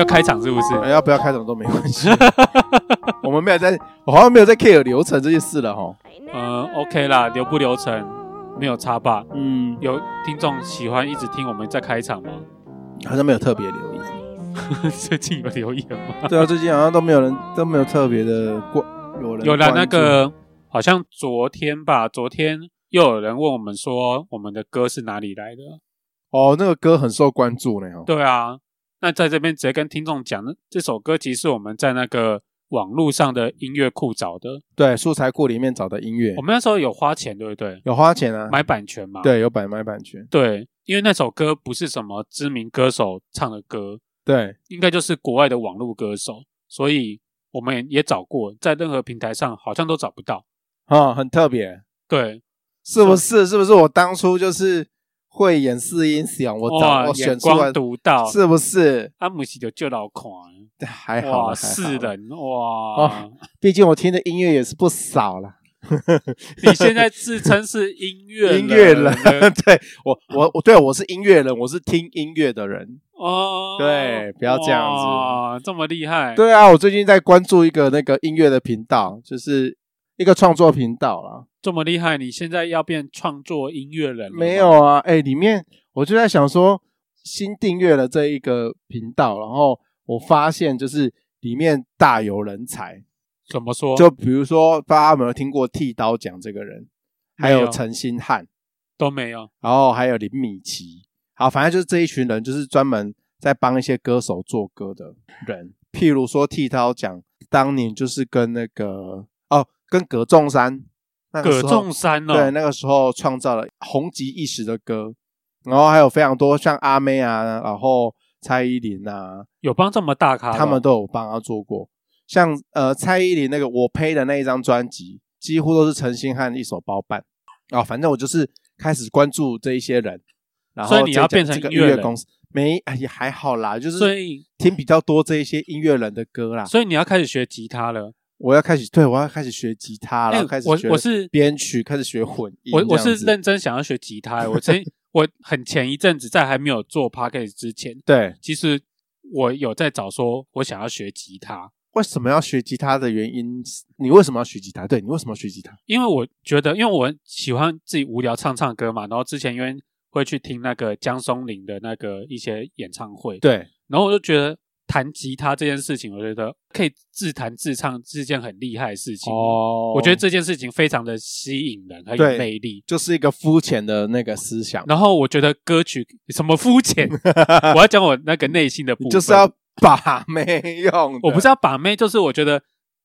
要开场是不是？要不要开场都没关系。我们没有在，我好像没有在 care 流程这件事了哈。嗯，OK 啦，流不流程没有差吧？嗯，有听众喜欢一直听我们在开场吗？好像没有特别留意。最近有留言吗？对啊，最近好像都没有人都没有特别的关有人有了那个，好像昨天吧，昨天又有人问我们说，我们的歌是哪里来的？哦，那个歌很受关注呢。对啊，那在这边直接跟听众讲，这首歌其实是我们在那个网络上的音乐库找的，对，素材库里面找的音乐。我们那时候有花钱，对不对？有花钱啊，买版权嘛。对，有版买版权。对，因为那首歌不是什么知名歌手唱的歌，对，应该就是国外的网络歌手，所以我们也找过，在任何平台上好像都找不到。啊、哦，很特别。对，是不是？是不是我当初就是？慧眼识英雄，我找我选出来，是不是？阿姆西就救到款，还好，哇，是人哇！哦，毕竟我听的音乐也是不少了。你现在自称是音乐音乐人，对我，我我对我是音乐人，我是听音乐的人哦。对，不要这样子，哇，这么厉害。对啊，我最近在关注一个那个音乐的频道，就是一个创作频道啦。这么厉害，你现在要变创作音乐人了？没有啊，哎、欸，里面我就在想说，新订阅了这一个频道，然后我发现就是里面大有人才。怎么说？就比如说，大家有没有听过剃刀讲这个人？还有陈星汉都没有，然后还有林米奇。好，反正就是这一群人，就是专门在帮一些歌手做歌的人。譬如说，剃刀讲当年就是跟那个哦，跟葛仲山。那个、葛仲山哦，对，那个时候创造了红极一时的歌，然后还有非常多像阿妹啊，然后蔡依林啊，有帮这么大咖，他们都有帮他做过。像呃蔡依林那个我呸的那一张专辑，几乎都是陈星汉一手包办啊、哦。反正我就是开始关注这一些人，然后所以你要变成音乐人，公司没哎也还好啦，就是所以听比较多这一些音乐人的歌啦。所以你要开始学吉他了。我要开始，对，我要开始学吉他了，欸、开始学。我我是编曲，开始学混音。我我是认真想要学吉他。我前我很前一阵子在还没有做 podcast 之前，对，其实我有在找说，我想要学吉他。为什么要学吉他的原因？你为什么要学吉他？对，你为什么要学吉他？因为我觉得，因为我喜欢自己无聊唱唱歌嘛。然后之前因为会去听那个江松林的那个一些演唱会，对，然后我就觉得。弹吉他这件事情，我觉得可以自弹自唱是件很厉害的事情。哦，我觉得这件事情非常的吸引人，很有魅力，就是一个肤浅的那个思想。然后我觉得歌曲什么肤浅，我要讲我那个内心的部分，就是要把妹用。我不是要把妹，就是我觉得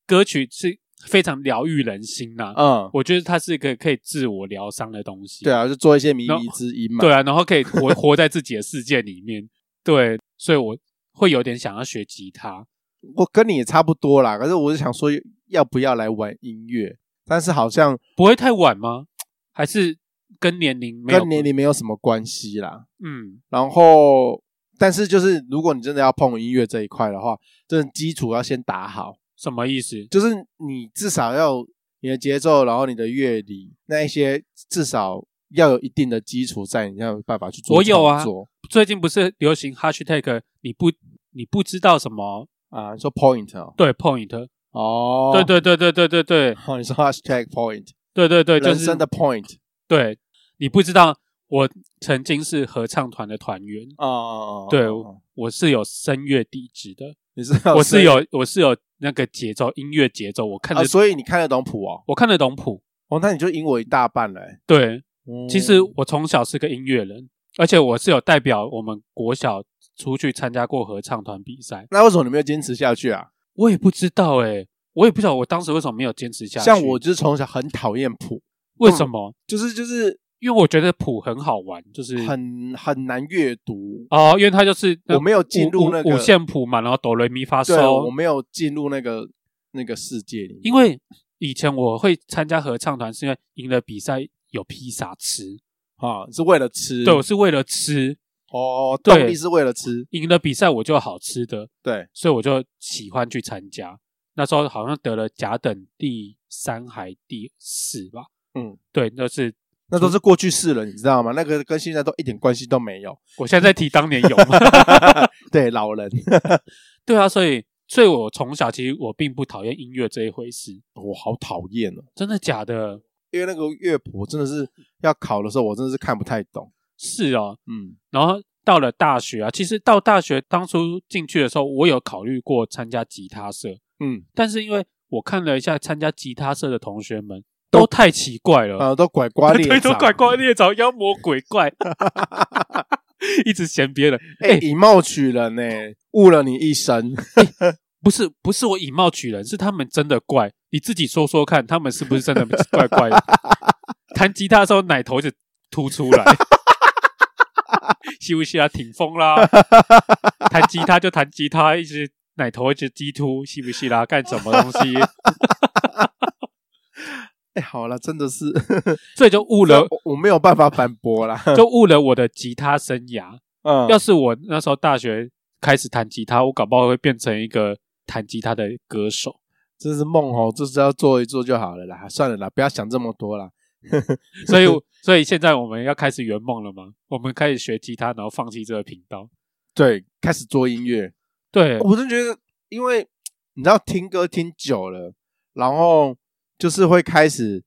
歌曲是非常疗愈人心呐。嗯，我觉得它是一个可以自我疗伤的东西。对啊，就做一些靡靡之音嘛。对啊，然后可以活 活在自己的世界里面。对，所以我。会有点想要学吉他，我跟你也差不多啦。可是我是想说，要不要来玩音乐？但是好像不会太晚吗？还是跟年龄没有跟年龄没有什么关系啦。嗯，然后但是就是如果你真的要碰音乐这一块的话，真的基础要先打好。什么意思？就是你至少要你的节奏，然后你的乐理那一些，至少要有一定的基础在，你要有办法去做。我有啊。最近不是流行 hashtag？你不，你不知道什么啊？你说 point 哦？对，point 哦，对对对对对对对。哦，你说 hashtag point？对对对，就是人生的 point。对，你不知道，我曾经是合唱团的团员哦。对，我是有声乐底子的。你是？我是有，我是有那个节奏，音乐节奏，我看得。所以你看得懂谱哦？我看得懂谱哦，那你就赢我一大半了。对，其实我从小是个音乐人。而且我是有代表我们国小出去参加过合唱团比赛，那为什么你没有坚持下去啊？我也不知道哎、欸，我也不知道我当时为什么没有坚持下去。像我就是从小很讨厌谱，为什么？就是就是因为我觉得谱很好玩，就是很很难阅读哦，因为它就是我没有进入那个五线谱嘛，然后哆来咪发嗦，我没有进入那个那个世界里面。因为以前我会参加合唱团，是因为赢了比赛有披萨吃。啊，是为了吃？对，我是为了吃。哦，动力是为了吃。赢了比赛，我就好吃的。对，所以我就喜欢去参加。那时候好像得了甲等第三还第四吧。嗯，对，那是那都是过去式了，你知道吗？那个跟现在都一点关系都没有。我现在在提当年有吗？对，老人。对啊，所以，所以我从小其实我并不讨厌音乐这一回事。我好讨厌哦，真的假的？因为那个乐谱真的是要考的时候，我真的是看不太懂。是哦，嗯。然后到了大学啊，其实到大学当初进去的时候，我有考虑过参加吉他社，嗯。但是因为我看了一下参加吉他社的同学们。都太奇怪了，啊，都拐瓜裂 枣，都拐瓜裂枣，妖魔鬼怪，一直嫌别人，哎、欸，以貌取人呢、欸，误了你一生。欸、不是，不是我以貌取人，是他们真的怪。你自己说说看，他们是不是真的怪怪的？弹吉他的时候，奶头就凸出来，是不是啊？挺疯啦！弹吉他就弹吉他，一直奶头一直激凸，是不是啦、啊？干什么东西？哎、欸，好了，真的是，所以就误了我，我没有办法反驳啦，就误了我的吉他生涯。嗯，要是我那时候大学开始弹吉他，我搞不好会变成一个弹吉他的歌手。这是梦哦，这是要做一做就好了啦。算了啦，不要想这么多啦。所以，所以现在我们要开始圆梦了吗？我们开始学吉他，然后放弃这个频道，对，开始做音乐。对，我真觉得，因为你知道，听歌听久了，然后。就是会开始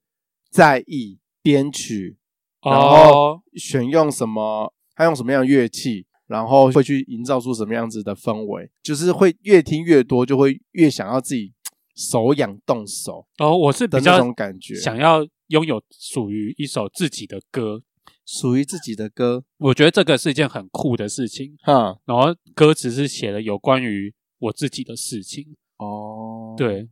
在意编曲，然后选用什么，他用什么样的乐器，然后会去营造出什么样子的氛围。就是会越听越多，就会越想要自己手痒动手。哦，我是比较那种感觉，想要拥有属于一首自己的歌，属于自己的歌。我觉得这个是一件很酷的事情。哈，然后歌词是写了有关于我自己的事情。哦，对。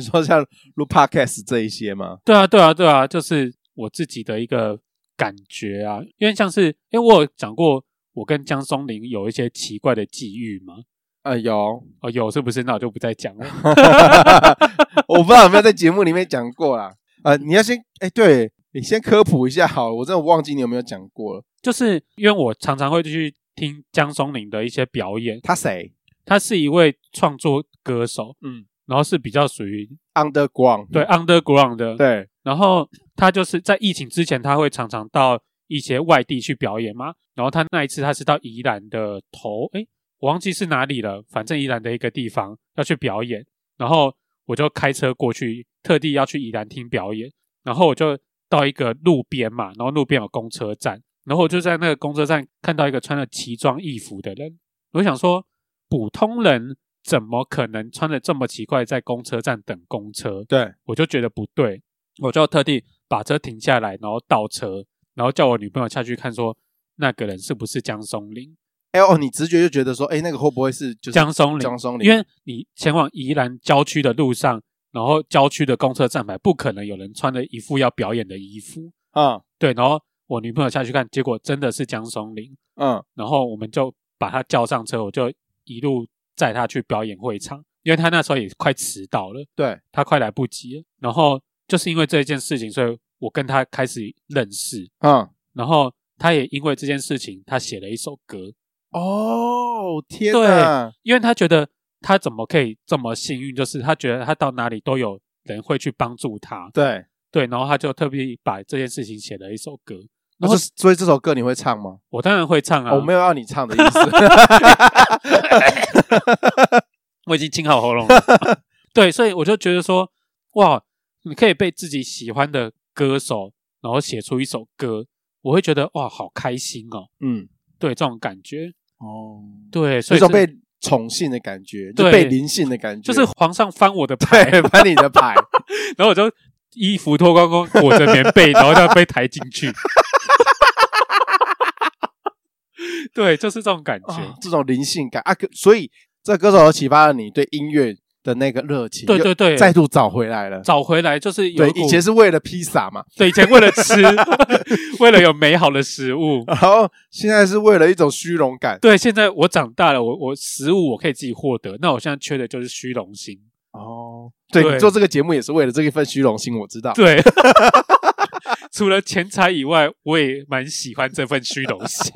说像录 podcast 这一些嘛？对啊，对啊，对啊，就是我自己的一个感觉啊。因为像是，因为我有讲过，我跟江松林有一些奇怪的际遇吗。啊、呃，有哦，有是不是？那我就不再讲了。我不知道有没有在节目里面讲过啦。呃，你要先，哎，对，你先科普一下好了。我真的忘记你有没有讲过了。就是因为我常常会去听江松林的一些表演。他谁？他是一位创作歌手。嗯。然后是比较属于 underground，对 underground 的，对。然后他就是在疫情之前，他会常常到一些外地去表演嘛。然后他那一次他是到宜兰的头，诶，我忘记是哪里了，反正宜兰的一个地方要去表演。然后我就开车过去，特地要去宜兰听表演。然后我就到一个路边嘛，然后路边有公车站，然后我就在那个公车站看到一个穿了奇装异服的人，我想说普通人。怎么可能穿的这么奇怪，在公车站等公车？对，我就觉得不对，我就特地把车停下来，然后倒车，然后叫我女朋友下去看，说那个人是不是江松林？哎哦，你直觉就觉得说，哎，那个会不会是就是江松林？江松林，因为你前往宜兰郊区的路上，然后郊区的公车站牌不可能有人穿了一副要表演的衣服啊。对，然后我女朋友下去看，结果真的是江松林。嗯，然后我们就把他叫上车，我就一路。载他去表演会场，因为他那时候也快迟到了，对，他快来不及了。然后就是因为这件事情，所以我跟他开始认识，嗯，然后他也因为这件事情，他写了一首歌。哦，天哪！对，因为他觉得他怎么可以这么幸运，就是他觉得他到哪里都有人会去帮助他，对对，然后他就特别把这件事情写了一首歌。然后，所以这首歌你会唱吗？我当然会唱啊！我没有要你唱的意思，我已经清好喉咙了。对，所以我就觉得说，哇，你可以被自己喜欢的歌手，然后写出一首歌，我会觉得哇，好开心哦。嗯，对，这种感觉。哦，对，所以这种被宠幸的感觉，就被临幸的感觉，就是皇上翻我的牌，翻你的牌，然后我就衣服脱光光，裹着棉被，然后就要被抬进去。对，就是这种感觉，哦、这种灵性感。啊！所以这歌手启发了你对音乐的那个热情，对对对，再度找回来了。找回来就是有对，以前是为了披萨嘛，对，以前为了吃，为了有美好的食物，然后现在是为了一种虚荣感。对，现在我长大了，我我食物我可以自己获得，那我现在缺的就是虚荣心。哦，对，对你做这个节目也是为了这一份虚荣心，我知道。对。除了钱财以外，我也蛮喜欢这份虚荣心。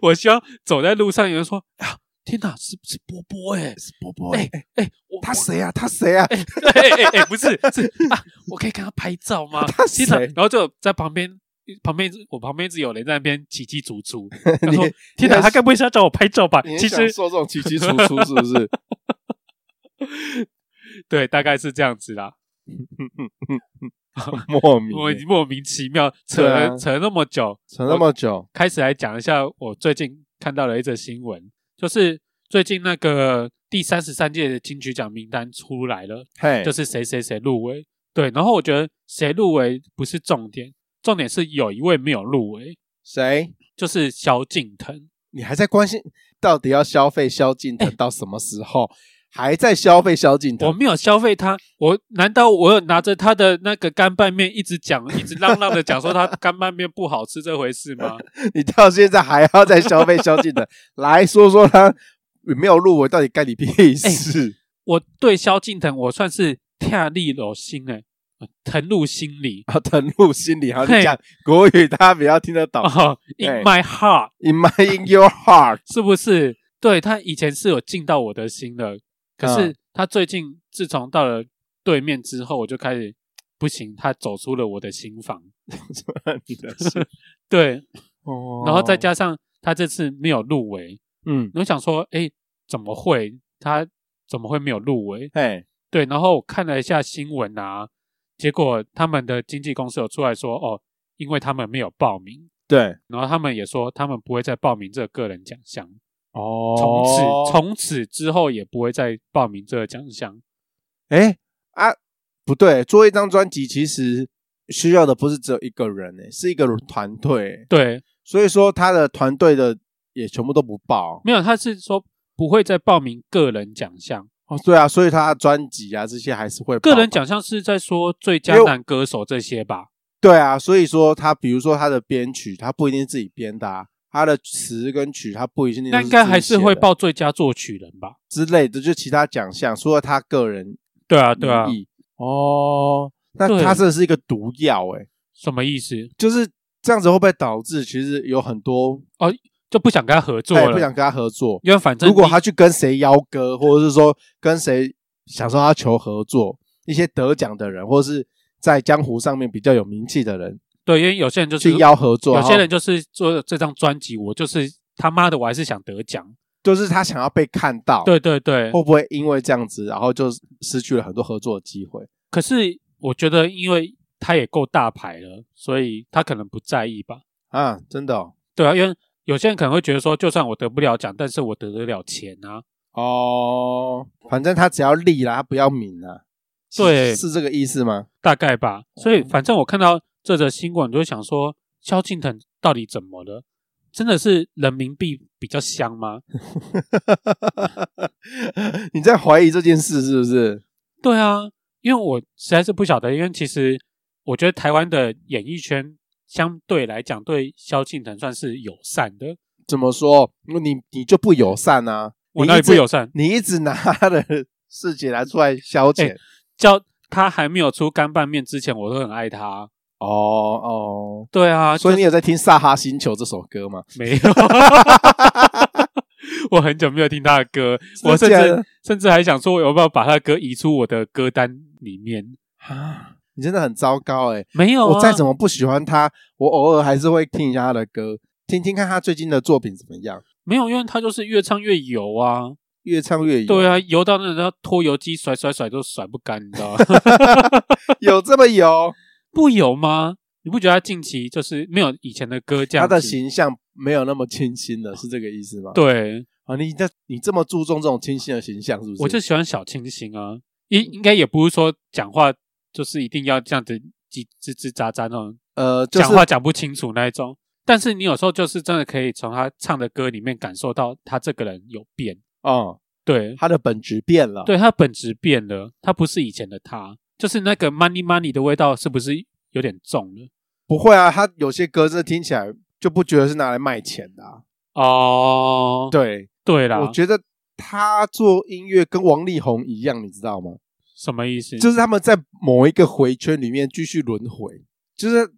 我希望走在路上，有人说：“啊，天哪，是是波波哎，是波波哎哎，他谁啊？他谁啊？哎哎哎，不是是啊，我可以跟他拍照吗？他谁？然后就在旁边旁边我旁边一直有人在那边起起楚楚，你说天哪，他该不会是要找我拍照吧？其实说这种起起楚楚是不是？对，大概是这样子啦。莫名我莫名其妙扯了、啊、扯了那么久，扯那么久，开始来讲一下我最近看到的一则新闻，就是最近那个第三十三届的金曲奖名单出来了，嘿，就是谁谁谁入围。对，然后我觉得谁入围不是重点，重点是有一位没有入围，谁？就是萧敬腾。你还在关心到底要消费萧敬腾到什么时候？还在消费萧敬腾？我没有消费他，我难道我有拿着他的那个干拌面一直讲，一直嚷嚷的讲说他干拌面不好吃这回事吗？你到现在还要再消费萧敬腾？来说说他有没有入围，到底干你屁事？欸、我对萧敬腾，我算是。跳入了心诶，疼入心里啊，疼入心里。好，你讲国语，大家比较听得懂。Oh, in my heart, in my in your heart，是不是？对，他以前是有进到我的心的，可是他最近自从到了对面之后，我就开始不行，他走出了我的心房。你的心 对，哦，然后再加上他这次没有入围，嗯，我想说，哎，怎么会？他怎么会没有入围？哎。对，然后我看了一下新闻啊，结果他们的经纪公司有出来说，哦，因为他们没有报名，对，然后他们也说他们不会再报名这个个人奖项，哦，从此从此之后也不会再报名这个奖项。哎啊，不对，做一张专辑其实需要的不是只有一个人，诶，是一个团队，对，所以说他的团队的也全部都不报，没有，他是说不会再报名个人奖项。哦，对啊，所以他的专辑啊这些还是会。个人奖项是在说最佳男歌手这些吧？对啊，所以说他比如说他的编曲，他不一定自己编的啊，他的词跟曲他不一定。那应该还是会报最佳作曲人吧？之类的，就其他奖项，除了他个人。对啊，对啊。哦，那他这是一个毒药诶、欸、什么意思？就是这样子会不会导致其实有很多哦？就不想跟他合作了，不想跟他合作，因为反正如果他去跟谁邀歌，或者是说跟谁想说他求合作，一些得奖的人，或者是在江湖上面比较有名气的人，对，因为有些人就是去邀合作，有些人就是做这张专辑，我就是他妈的，我还是想得奖，就是他想要被看到，对对对，会不会因为这样子，然后就失去了很多合作的机会？可是我觉得，因为他也够大牌了，所以他可能不在意吧？啊，真的哦，对啊，因为。有些人可能会觉得说，就算我得不了奖，但是我得得了钱啊。哦，反正他只要利啦，他不要名啦。对，是这个意思吗？大概吧。所以，反正我看到这则新闻，就会想说，萧敬腾到底怎么了？真的是人民币比较香吗？你在怀疑这件事是不是？对啊，因为我实在是不晓得，因为其实我觉得台湾的演艺圈。相对来讲，对萧敬腾算是友善的。怎么说？你你就不友善啊？我哪里不友善？你一直拿他的事情来出来消遣。叫他还没有出干拌面之前，我都很爱他。哦哦，对啊。所以你有在听《萨哈星球》这首歌吗？没有。我很久没有听他的歌，我甚至甚至还想说，我有没有把他的歌移出我的歌单里面啊？你真的很糟糕哎，没有，我再怎么不喜欢他，我偶尔还是会听一下他的歌，听听看他最近的作品怎么样。没有，因为他就是越唱越油啊，越唱越油。对啊，油到那个拖油机甩甩甩都甩不干，你知道吗？有这么油？不油吗？你不觉得他近期就是没有以前的歌这样？他的形象没有那么清新了，是这个意思吗？对啊，你这你这么注重这种清新的形象，是不是？我就喜欢小清新啊，应应该也不是说讲话。就是一定要这样子叽吱吱喳喳那种，呃，讲、就是、话讲不清楚那一种。但是你有时候就是真的可以从他唱的歌里面感受到他这个人有变。哦、嗯，对，他的本质变了。对，他的本质变了，他不是以前的他，就是那个 money money 的味道是不是有点重了？不会啊，他有些歌真的听起来就不觉得是拿来卖钱的、啊。哦，对对啦，我觉得他做音乐跟王力宏一样，你知道吗？什么意思？就是他们在某一个回圈里面继续轮回，就是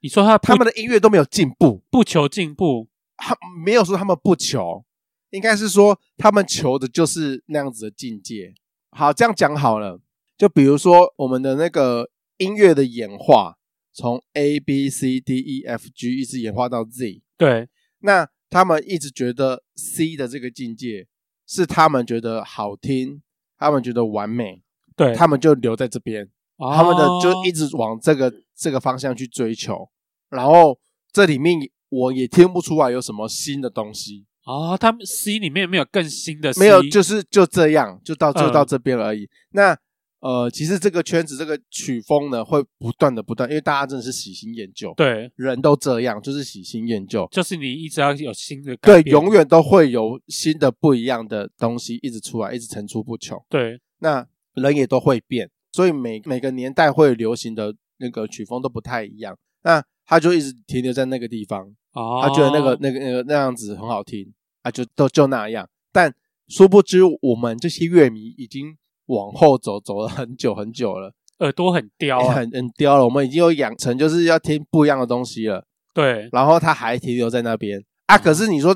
你说他他们的音乐都没有进步，不求进步，他没有说他们不求，应该是说他们求的就是那样子的境界。好，这样讲好了，就比如说我们的那个音乐的演化，从 A B C D E F G 一直演化到 Z。对，那他们一直觉得 C 的这个境界是他们觉得好听，他们觉得完美，对，他们就留在这边，哦、他们的就一直往这个这个方向去追求，然后这里面我也听不出来有什么新的东西。哦，他们 C 里面没有更新的 C，没有，就是就这样，就到就嗯到这边而已。那呃，其实这个圈子这个曲风呢，会不断的不断，因为大家真的是喜新厌旧，对，人都这样，就是喜新厌旧，就是你一直要有新的改对，变，永远都会有新的不一样的东西一直出来，一直层出不穷。对，那人也都会变，所以每每个年代会流行的那个曲风都不太一样。那他就一直停留在那个地方，哦，他觉得那个那个那个那样子很好听。啊，就都就那样，但殊不知我们这些乐迷已经往后走，走了很久很久了，耳朵很刁啊，很很刁了。我们已经有养成就是要听不一样的东西了，对，然后他还停留在那边啊。可是你说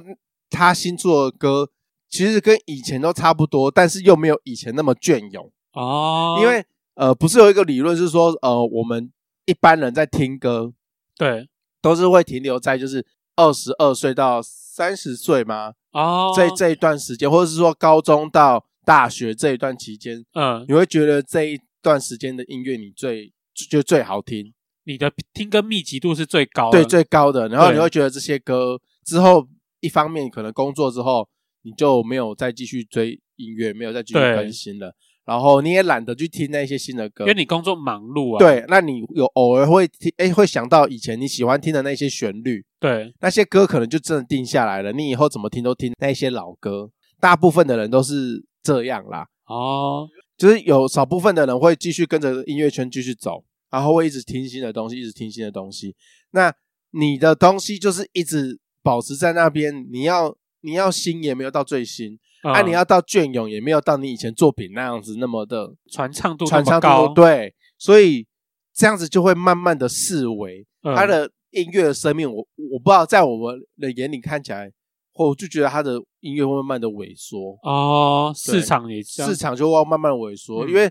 他新做的歌，其实跟以前都差不多，但是又没有以前那么隽永哦，因为呃，不是有一个理论是说，呃，我们一般人在听歌，对，都是会停留在就是二十二岁到三十岁吗？哦，在这一段时间，或者是说高中到大学这一段期间，嗯，你会觉得这一段时间的音乐你最就最好听，你的听歌密集度是最高的，对，最高的。然后你会觉得这些歌之后，一方面可能工作之后你就没有再继续追音乐，没有再继续更新了，然后你也懒得去听那些新的歌，因为你工作忙碌啊。对，那你有偶尔会听，哎，会想到以前你喜欢听的那些旋律。对，那些歌可能就真的定下来了，你以后怎么听都听那些老歌。大部分的人都是这样啦，哦，就是有少部分的人会继续跟着音乐圈继续走，然后会一直听新的东西，一直听新的东西。那你的东西就是一直保持在那边，你要你要新也没有到最新，嗯、啊，你要到隽永也没有到你以前作品那样子那么的传唱度传唱，度对，所以这样子就会慢慢的式微，嗯、它的。音乐的生命，我我不知道，在我们的眼里看起来，我就觉得他的音乐会慢慢的萎缩哦，市场也市场就会慢慢萎缩，嗯、因为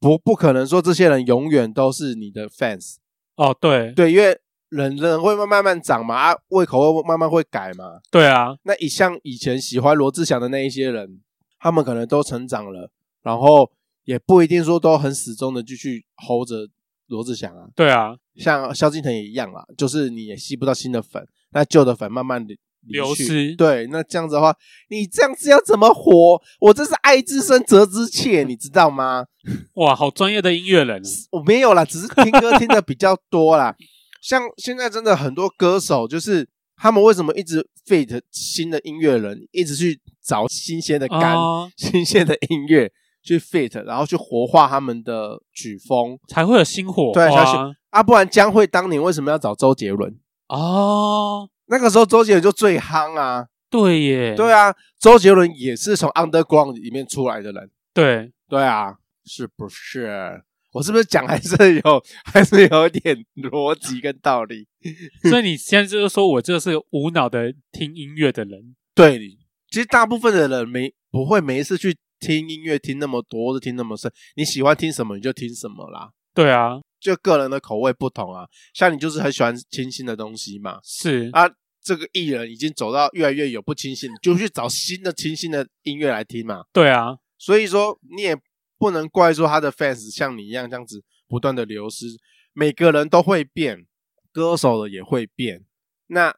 不不可能说这些人永远都是你的 fans 哦，对。对，因为人人会慢慢慢长嘛，啊，胃口会慢慢会改嘛，对啊，那以像以前喜欢罗志祥的那一些人，他们可能都成长了，然后也不一定说都很始终的继续 hold 着罗志祥啊，对啊。像萧敬腾也一样啊，就是你也吸不到新的粉，那旧的粉慢慢的流失。对，那这样子的话，你这样子要怎么活？我这是爱之深责之切，你知道吗？哇，好专业的音乐人。我没有啦，只是听歌听的比较多啦。像现在真的很多歌手，就是他们为什么一直 fit 新的音乐人，一直去找新鲜的肝、哦、新鲜的音乐去 fit，然后去活化他们的曲风，才会有新火花。对，才是。啊，不然江蕙当年为什么要找周杰伦？哦，那个时候周杰伦就最夯啊。对耶，对啊，周杰伦也是从 Underground 里面出来的人。对，对啊，是不是？我是不是讲还是有，还是有点逻辑跟道理？所以你现在就是说我这是无脑的听音乐的人？对，其实大部分的人没不会没事去听音乐听那么多，或者听那么深。你喜欢听什么你就听什么啦。对啊。就个人的口味不同啊，像你就是很喜欢清新的东西嘛，是。啊，这个艺人已经走到越来越有不清新，你就去找新的清新的音乐来听嘛。对啊，所以说你也不能怪说他的 fans 像你一样这样子不断的流失，每个人都会变，歌手的也会变，那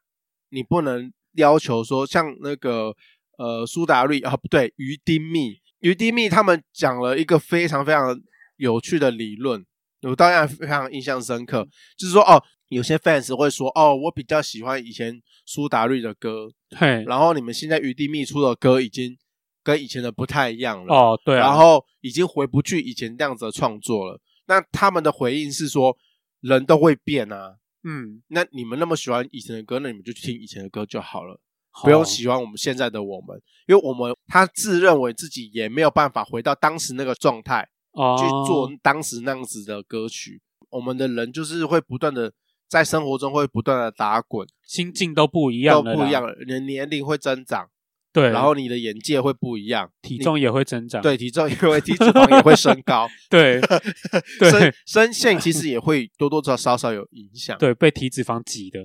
你不能要求说像那个呃苏打绿啊不对，于丁密，于丁密他们讲了一个非常非常有趣的理论。我当然非常印象深刻，就是说哦，有些 fans 会说哦，我比较喜欢以前苏打绿的歌，嘿，然后你们现在余地密出的歌已经跟以前的不太一样了，哦，对啊，然后已经回不去以前那样子的创作了。那他们的回应是说，人都会变啊，嗯，那你们那么喜欢以前的歌，那你们就去听以前的歌就好了，不用喜欢我们现在的我们，因为我们他自认为自己也没有办法回到当时那个状态。哦，去做当时那样子的歌曲，我们的人就是会不断的在生活中会不断的打滚，心境都不一样，都不一样了，你的年龄会增长，对，然后你的眼界会不一样，体重也会增长，对，体重也会，体脂肪也会升高，对，对，声声线其实也会多多少少有影响，对，被体脂肪挤的，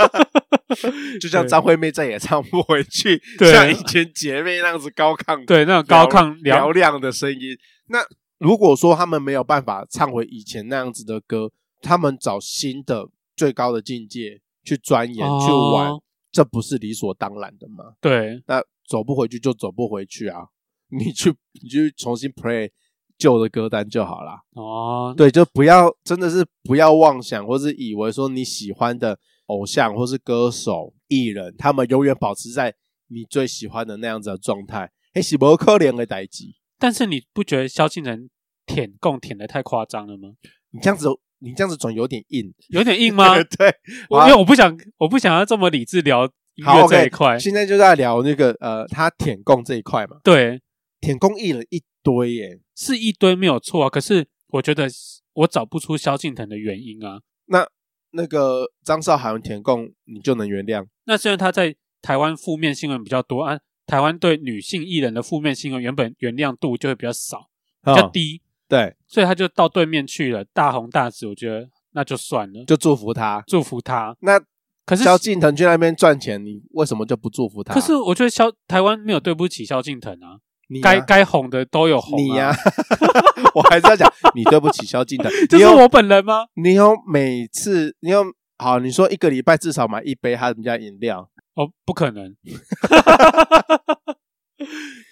就像张惠妹再也唱不回去，对像以前姐妹那样子高亢，对，那种高亢嘹亮的声音。那如果说他们没有办法唱回以前那样子的歌，他们找新的最高的境界去钻研、哦、去玩。这不是理所当然的吗？对，那走不回去就走不回去啊！你去，你去重新 play 旧的歌单就好啦。哦，对，就不要，真的是不要妄想，或是以为说你喜欢的偶像或是歌手、艺人，他们永远保持在你最喜欢的那样子的状态，哎，是不可怜的代志。但是你不觉得萧敬腾舔共舔的太夸张了吗？你这样子。你这样子总有点硬，有点硬吗？对，因为我不想，我不想要这么理智聊音乐这一块。Okay, 现在就在聊那个呃，他舔共这一块嘛。对，舔共艺人一堆耶，是一堆没有错啊。可是我觉得我找不出萧敬腾的原因啊。那那个张韶涵舔共，你就能原谅？那虽然他在台湾负面新闻比较多啊，台湾对女性艺人的负面新闻原本原谅度就会比较少，比较低。哦对，所以他就到对面去了，大红大紫，我觉得那就算了，就祝福他，祝福他。那可是萧敬腾去那边赚钱，你为什么就不祝福他？可是我觉得萧台湾没有对不起萧敬腾啊，该该哄的都有红，你呀，我还是要讲，你对不起萧敬腾，这是我本人吗？你有每次，你有好，你说一个礼拜至少买一杯他们家饮料，哦，不可能。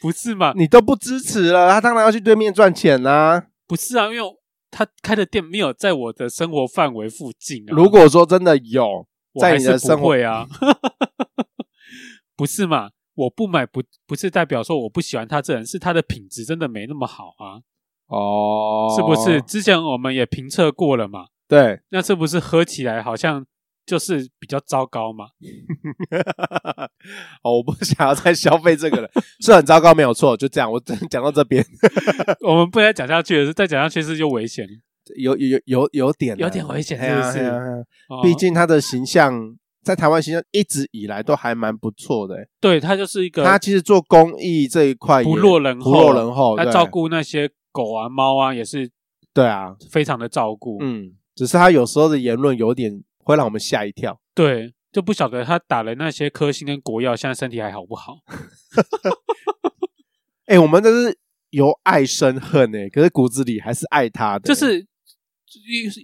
不是嘛？你都不支持了，他当然要去对面赚钱啦、啊。不是啊，因为他开的店没有在我的生活范围附近啊。如果说真的有，在你的生活啊，不是嘛？我不买不不是代表说我不喜欢他这人，是他的品质真的没那么好啊。哦，是不是？之前我们也评测过了嘛？对，那是不是喝起来好像？就是比较糟糕嘛，哦，我不想要再消费这个了，是很糟糕，没有错，就这样，我 讲到这边，我们不能再讲下去了，再讲下去是就危险，有有有有点有点危险，是不是？毕竟他的形象在台湾形象一直以来都还蛮不错的，对，他就是一个，他其实做公益这一块不落人后，不落人后，他照顾那些狗啊猫啊也是，对啊，非常的照顾，嗯，只是他有时候的言论有点。会让我们吓一跳，对，就不晓得他打了那些科兴跟国药，现在身体还好不好？哎、欸，我们都是由爱生恨诶、欸，可是骨子里还是爱他的、欸，就是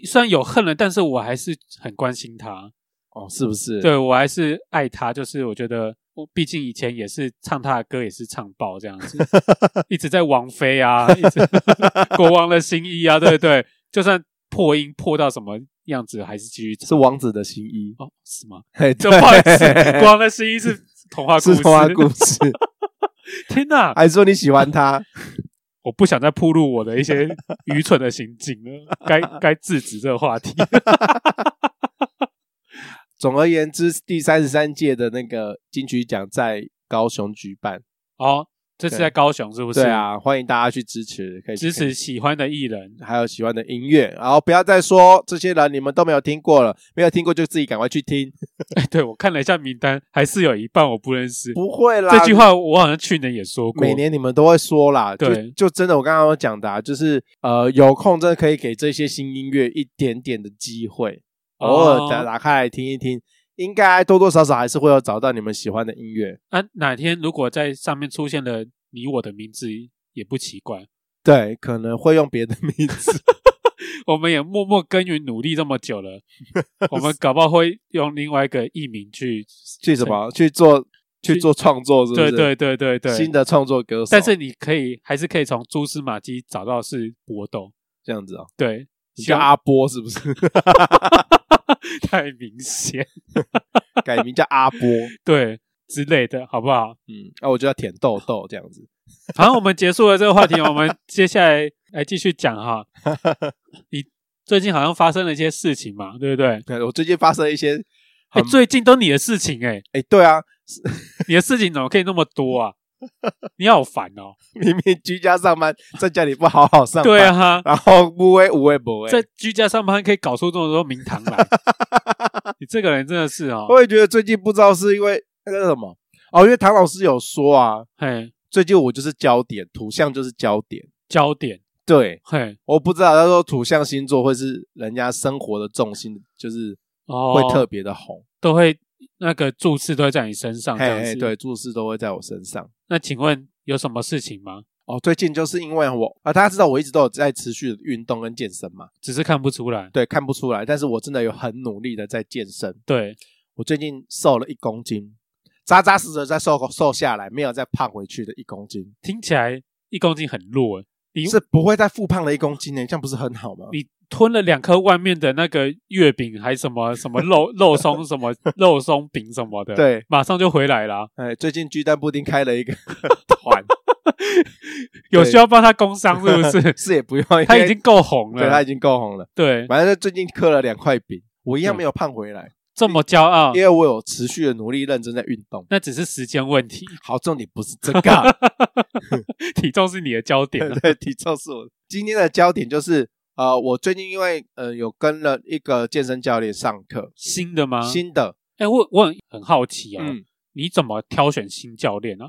虽然有恨了，但是我还是很关心他，哦，是不是？对，我还是爱他，就是我觉得我毕竟以前也是唱他的歌，也是唱爆这样子，一直在王菲啊，一直 国王的新衣啊，对不对？就算破音破到什么。样子还是继续是王子的新衣哦？是吗？嘿，不好意思，国王的新衣是 童话故事，是童话故事。天哪！还说你喜欢他？我不想再暴露我的一些愚蠢的行径了，该该制止这个话题。总而言之，第三十三届的那个金曲奖在高雄举办哦。这次在高雄，是不是？对啊，欢迎大家去支持，可以支持喜欢的艺人，还有喜欢的音乐。然后不要再说这些人你们都没有听过了，没有听过就自己赶快去听。哎，对，我看了一下名单，还是有一半我不认识。不会啦，这句话我好像去年也说过。每年你们都会说啦，对，就，就真的我刚刚有讲的啊，就是呃，有空真的可以给这些新音乐一点点的机会，偶尔打打开来听一听。应该多多少少还是会有找到你们喜欢的音乐。啊，哪天如果在上面出现了你我的名字，也不奇怪。对，可能会用别的名字。我们也默默耕耘努力这么久了，我们搞不好会用另外一个艺名去去什么去做去做创作，是不是？对对对对对，新的创作歌手。但是你可以还是可以从蛛丝马迹找到是搏斗这样子啊、哦？对，你叫阿波是不是？太明显，改名叫阿波，对之类的，好不好？嗯，那、啊、我就要舔豆豆这样子。好，我们结束了这个话题，我们接下来来继续讲哈。你最近好像发生了一些事情嘛，对不对？对，我最近发生了一些，哎，最近都你的事情哎、欸，哎，对啊，你的事情怎么可以那么多啊？你好烦哦！明明居家上班，在家里不好好上班，对啊，然后不会无威不为，在居家上班可以搞出这么多名堂来，你这个人真的是哦！我也觉得最近不知道是因为那个什么，哦，因为唐老师有说啊，嘿，最近我就是焦点，土象就是焦点，焦点，对，嘿，我不知道他说土象星座会是人家生活的重心，就是会特别的红，哦、都会那个注视都会在你身上，这样子，对，注视都会在我身上。那请问有什么事情吗？哦，最近就是因为我啊，大家知道我一直都有在持续的运动跟健身嘛，只是看不出来，对，看不出来，但是我真的有很努力的在健身，对。我最近瘦了一公斤，扎扎实实在瘦瘦下来，没有再胖回去的一公斤。听起来一公斤很弱，你是不会再复胖了一公斤呢？这样不是很好吗？你吞了两颗外面的那个月饼，还什么 什么肉肉松什么肉松饼什么的，对，马上就回来了。哎，最近巨蛋布丁开了一个 团，有需要帮他工商是不是？是也不用，他已经够红了，对，他已经够红了。对，反正最近磕了两块饼，我一样没有胖回来。这么骄傲，因为我有持续的努力、认真在运动。那只是时间问题。好，重点不是这个，体重是你的焦点。对，体重是我今天的焦点，就是呃，我最近因为呃有跟了一个健身教练上课，新的吗？新的。哎，我我很很好奇啊，嗯，你怎么挑选新教练呢？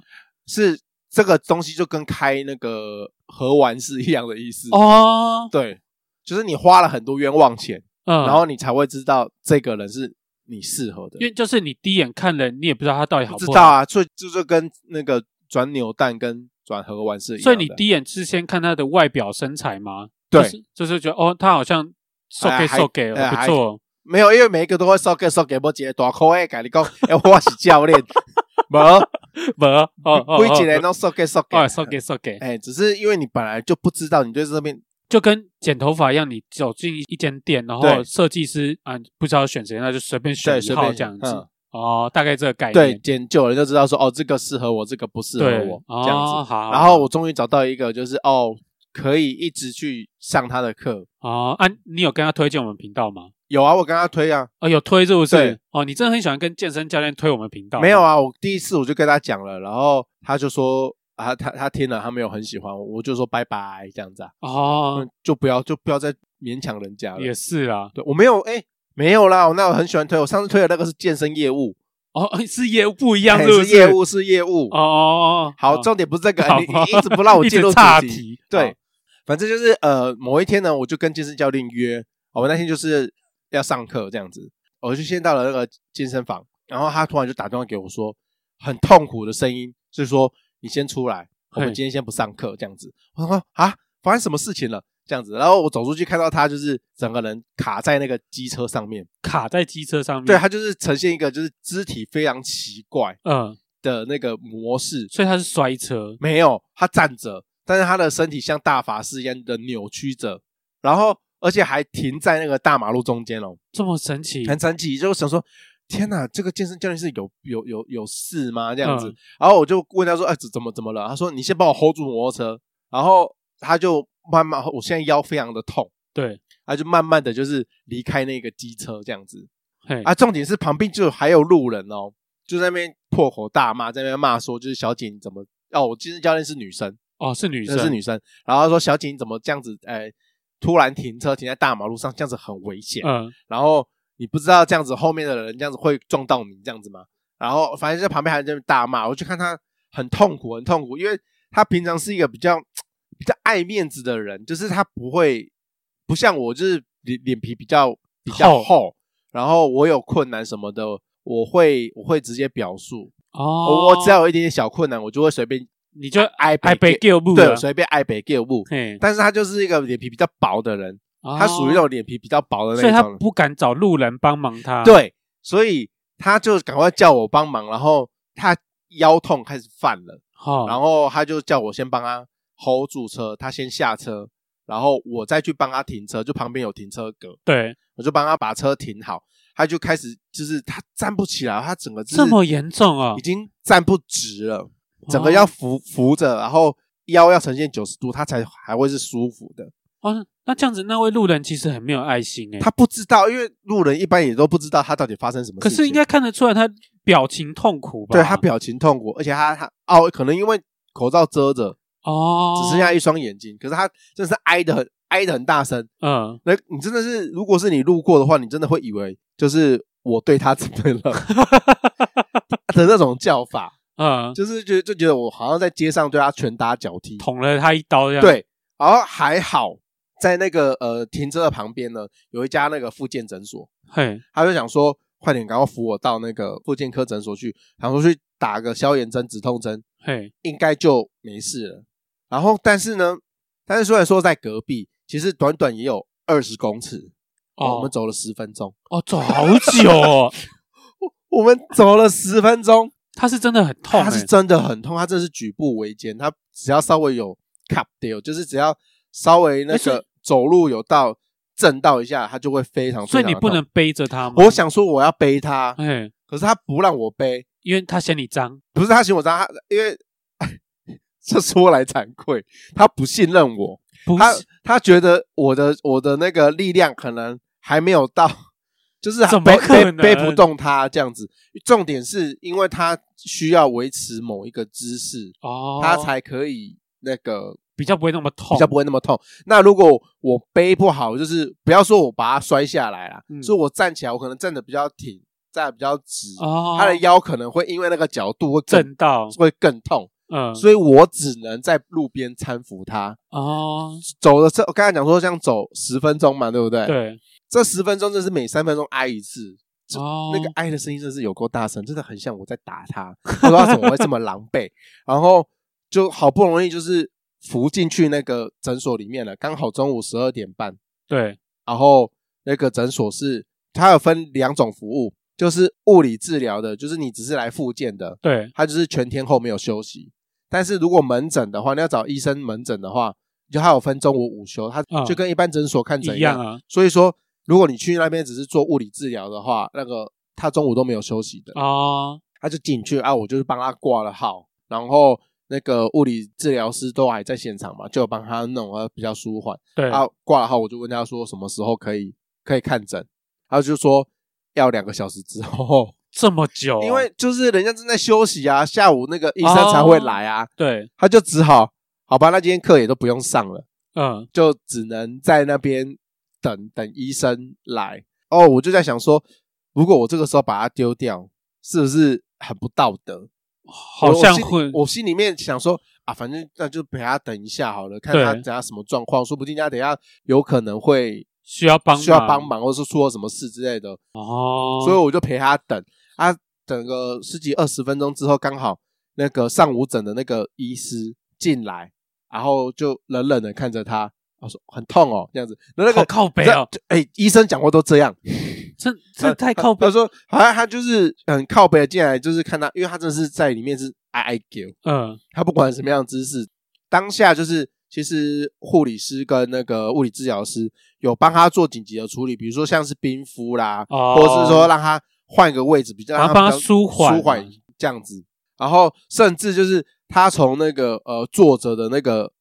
是这个东西就跟开那个盒玩是一样的意思哦。对，就是你花了很多冤枉钱，嗯，然后你才会知道这个人是。你适合的，因为就是你第一眼看人，你也不知道他到底好不好。知道啊，所以就是跟那个转扭蛋跟转盒玩是一样的。所以你第一眼是先看他的外表身材吗？对，就是、就是觉得哦，他好像瘦给瘦给，不错。没有，因为每一个都会瘦给瘦给，不接大口诶，跟你讲，我是教练，没没哦哦，规矩来弄瘦给瘦给，哦瘦给瘦给，哎，只是因为你本来就不知道，你对这边。就跟剪头发一样，你走进一间店，然后设计师啊不知道选谁，那就随便选一号这样子。哦，大概这个概念。对，剪久了就知道说，哦，这个适合我，这个不适合我，这样子。好。然后我终于找到一个，就是哦，可以一直去上他的课。哦，啊，你有跟他推荐我们频道吗？有啊，我跟他推啊。哦，有推是不是？哦，你真的很喜欢跟健身教练推我们频道。没有啊，我第一次我就跟他讲了，然后他就说。啊他他听了，他没有很喜欢我，我就说拜拜这样子啊，哦，就不要就不要再勉强人家了。也是啦，对我没有哎，没有啦，我那我很喜欢推，我上次推的那个是健身业务哦，是业务不一样，是不是？业务是业务哦。好，重点不是这个，你一直不让我 进入岔题。对，反正就是呃，某一天呢，我就跟健身教练约，我那天就是要上课这样子，我就先到了那个健身房，然后他突然就打电话给我说，很痛苦的声音，就是说。你先出来，我们今天先不上课，这样子。我说啊，发生什么事情了？这样子，然后我走出去看到他，就是整个人卡在那个机车上面，卡在机车上面。对，他就是呈现一个就是肢体非常奇怪，嗯的那个模式。所以他是摔车？没有，他站着，但是他的身体像大法师一样的扭曲着，然后而且还停在那个大马路中间哦，这么神奇，很神奇，就想说。天呐，这个健身教练是有有有有事吗？这样子，嗯、然后我就问他说：“哎，怎么怎么了？”他说：“你先帮我 hold 住摩托车。”然后他就慢慢，我现在腰非常的痛，对，他就慢慢的就是离开那个机车这样子。嘿啊，重点是旁边就还有路人哦，就在那边破口大骂，在那边骂说：“就是小姐你怎么？哦，我健身教练是女生哦，是女生是女生。”然后他说：“小姐你怎么这样子？哎，突然停车停在大马路上，这样子很危险。”嗯，然后。你不知道这样子后面的人这样子会撞到你这样子吗？然后反正在旁边还在那大骂，我就看他很痛苦，很痛苦，因为他平常是一个比较比较爱面子的人，就是他不会不像我，就是脸脸皮比较比较厚，然后我有困难什么的，我会我会直接表述哦，我只要有一点点小困难，我就会随便你就爱爱北叫母，对，随便爱北叫母，但是他就是一个脸皮比较薄的人。他属于那种脸皮比较薄的那种，所以他不敢找路人帮忙他。对，所以他就赶快叫我帮忙，然后他腰痛开始犯了，哦、然后他就叫我先帮他 hold 住车，他先下车，然后我再去帮他停车，就旁边有停车格，对，我就帮他把车停好，他就开始就是他站不起来，他整个这么严重啊，已经站不直了，整个要扶扶着，然后腰要呈现九十度，他才还会是舒服的。哦，那这样子，那位路人其实很没有爱心诶。他不知道，因为路人一般也都不知道他到底发生什么事情。可是应该看得出来，他表情痛苦吧？对，他表情痛苦，而且他他哦，可能因为口罩遮着哦，只剩下一双眼睛。可是他真的是哀的很，哀的很大声。嗯，那你真的是，如果是你路过的话，你真的会以为就是我对他怎么了 的那种叫法。嗯，就是觉得就觉得我好像在街上对他拳打脚踢，捅了他一刀这样。对，然后还好在那个呃停车的旁边呢，有一家那个复健诊所，嘿，他就想说快点赶快扶我到那个复健科诊所去，然后去打个消炎针、止痛针，嘿，应该就没事了。然后但是呢，但是虽然说在隔壁，其实短短也有二十公尺。哦，我们走了十分钟哦，走好久哦。我们走了十分钟，他是真的很痛，欸，他是真的很痛，他真的是举步维艰，他只要稍微有 cup deal，就是只要稍微那个走路有到震到一下，他就会非常非常。所以你不能背着他吗？我想说我要背他，哎可是他不让我背，因为他嫌你脏，不是他嫌我脏，他因为 这说来惭愧，他不信任我，他他觉得我的我的那个力量可能。还没有到，就是还背背背不动他这样子。重点是因为他需要维持某一个姿势哦，他才可以那个比较不会那么痛，比较不会那么痛。那如果我背不好，就是不要说我把他摔下来啦，嗯、所以我站起来，我可能站的比较挺，站得比较直，哦，他的腰可能会因为那个角度会震到，会更痛。嗯，所以我只能在路边搀扶他。哦，走的时候，我刚才讲说像走十分钟嘛，对不对？对。这十分钟就是每三分钟挨一次，哦，那个挨的声音真是有够大声，真的很像我在打他。不知道怎么会这么狼狈？然后就好不容易就是扶进去那个诊所里面了，刚好中午十二点半。对，然后那个诊所是它有分两种服务，就是物理治疗的，就是你只是来复健的，对，它就是全天候没有休息。但是如果门诊的话，你要找医生门诊的话，就还有分中午午休，他就跟一般诊所看诊一样，嗯、一样啊。所以说。如果你去那边只是做物理治疗的话，那个他中午都没有休息的啊，他就进去啊，我就是帮他挂了号，然后那个物理治疗师都还在现场嘛，就帮他弄，啊比较舒缓。对，啊挂了号，我就问他说什么时候可以可以看诊，他就说要两个小时之后，这么久啊，因为就是人家正在休息啊，下午那个医生才会来啊，哦，对，他就只好好吧，那今天课也都不用上了，嗯，就只能在那边。等等医生来哦，我就在想说，如果我这个时候把它丢掉，是不是很不道德？好像会，我心里面想说啊，反正那就陪他等一下好了，看他等下什么状况，说不定他等下有可能会需要帮需要帮忙，或是出了什么事之类的哦，所以我就陪他等啊，等个十几二十分钟之后，刚好那个上午诊的那个医师进来，然后就冷冷的看着他。我说很痛哦，这样子，那那个靠背哦，哎、欸，医生讲话都这样，这这太靠背。他说好像他就是很靠北的进来，就是看他，因为他真的是在里面是 I I Q，，嗯，他不管什么样的姿势，当下就是其实护理师跟那个物理治疗师有帮他做紧急的处理，比如说像是冰敷啦，哦、或者是说让他换一个位置，比较让他舒缓舒缓这样子，然后甚至就是他从那个呃坐着的那个。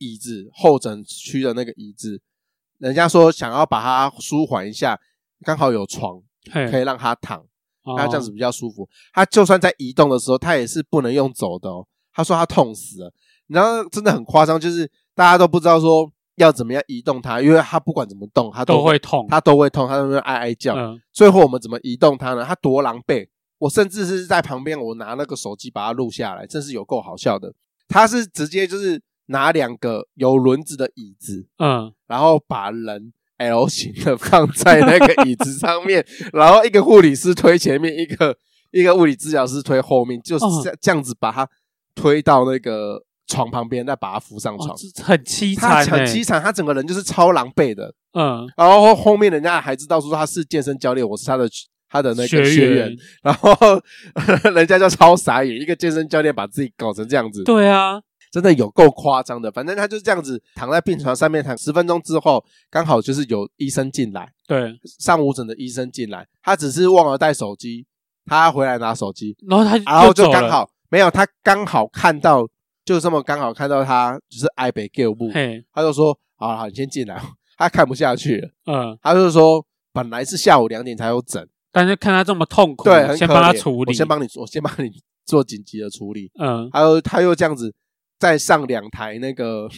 椅子候诊区的那个椅子，人家说想要把它舒缓一下，刚好有床可以让他躺，他这样子比较舒服。他就算在移动的时候，他也是不能用走的哦。他说他痛死了，然后真的很夸张，就是大家都不知道说要怎么样移动他，因为他不管怎么动，他都，会痛，他都会痛，他都会哀哀叫。嗯。最后我们怎么移动他呢？他多狼狈，我甚至是在旁边，我拿那个手机把它录下来，真是有够好笑的。他是直接就是。拿两个有轮子的椅子，嗯，然后把人 L 型的放在那个椅子上面，然后一个护理师推前面，一个一个物理治疗师推后面，就是这这样子把他推到那个床旁边，再把他扶上床，哦、很凄惨，他很凄惨，他整个人就是超狼狈的，嗯，然后后面人家还知道说他是健身教练，我是他的他的那个学员，学员。然后 人家就超傻眼，一个健身教练把自己搞成这样子，对啊。真的有够夸张的，反正他就是这样子躺在病床上面躺十分钟之后，刚好就是有医生进来，对，上午诊的医生进来，他只是忘了带手机，他回来拿手机，然后他然后就刚好没有，他刚好看到，就这么刚好看到他就是爱北 Q 部，他就说好好，你先进来，他看不下去了，嗯，他就说本来是下午两点才有诊，但是看他这么痛苦，对，先帮他处理，我先帮你，我先帮你做紧急的处理，嗯，还有他又这样子。再上两台那个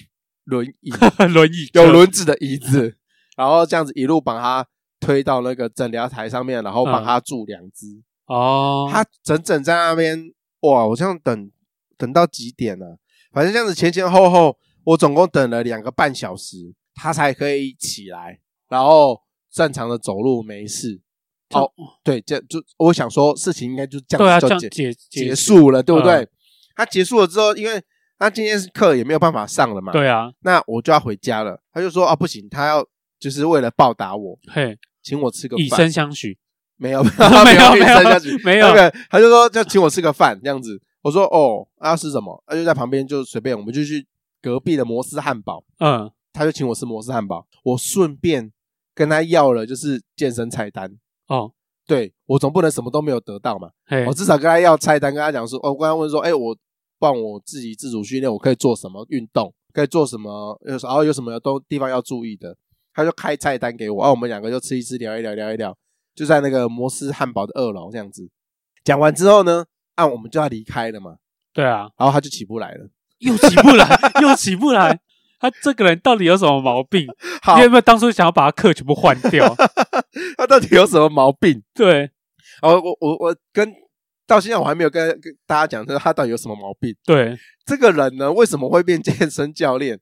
轮椅，轮椅有轮子的椅子，然后这样子一路把他推到那个诊疗台上面，然后帮他住两支。哦，他整整在那边哇，我这样等等到几点呢、啊？反正这样子前前后后，我总共等了两个半小时，他才可以起来，然后正常的走路没事。哦，对，这就我想说，事情应该就这样就结结结束了，对不对？他结束了之后，因为他今天课也没有办法上了嘛，对啊，那我就要回家了。他就说啊，不行，他要就是为了报答我，嘿，请我吃个饭，以身相许。没有，没有，没有，以身相许，没有。他就说要请我吃个饭，这样子。我说哦，要吃什么？他就在旁边就随便，我们就去隔壁的摩斯汉堡。嗯，他就请我吃摩斯汉堡，我顺便跟他要了就是健身菜单。哦，对，我总不能什么都没有得到嘛。我至少跟他要菜单，跟他讲说，哦，我跟他问说，哎，我帮我自己自主训练，我可以做什么运动？可以做什么？有然后有什么都地方要注意的？他就开菜单给我，然后我们两个就吃一吃，聊一聊，聊一聊，就在那个摩斯汉堡的二楼这样子。讲完之后呢，啊，我们就要离开了嘛。对啊，然后他就起不来了，又起不来，又起不来。他这个人到底有什么毛病？好你有没有当初想要把他课全部换掉？他到底有什么毛病？对，哦，我我我跟到现在我还没有跟跟大家讲，说他到底有什么毛病？对，这个人呢，为什么会变健身教练？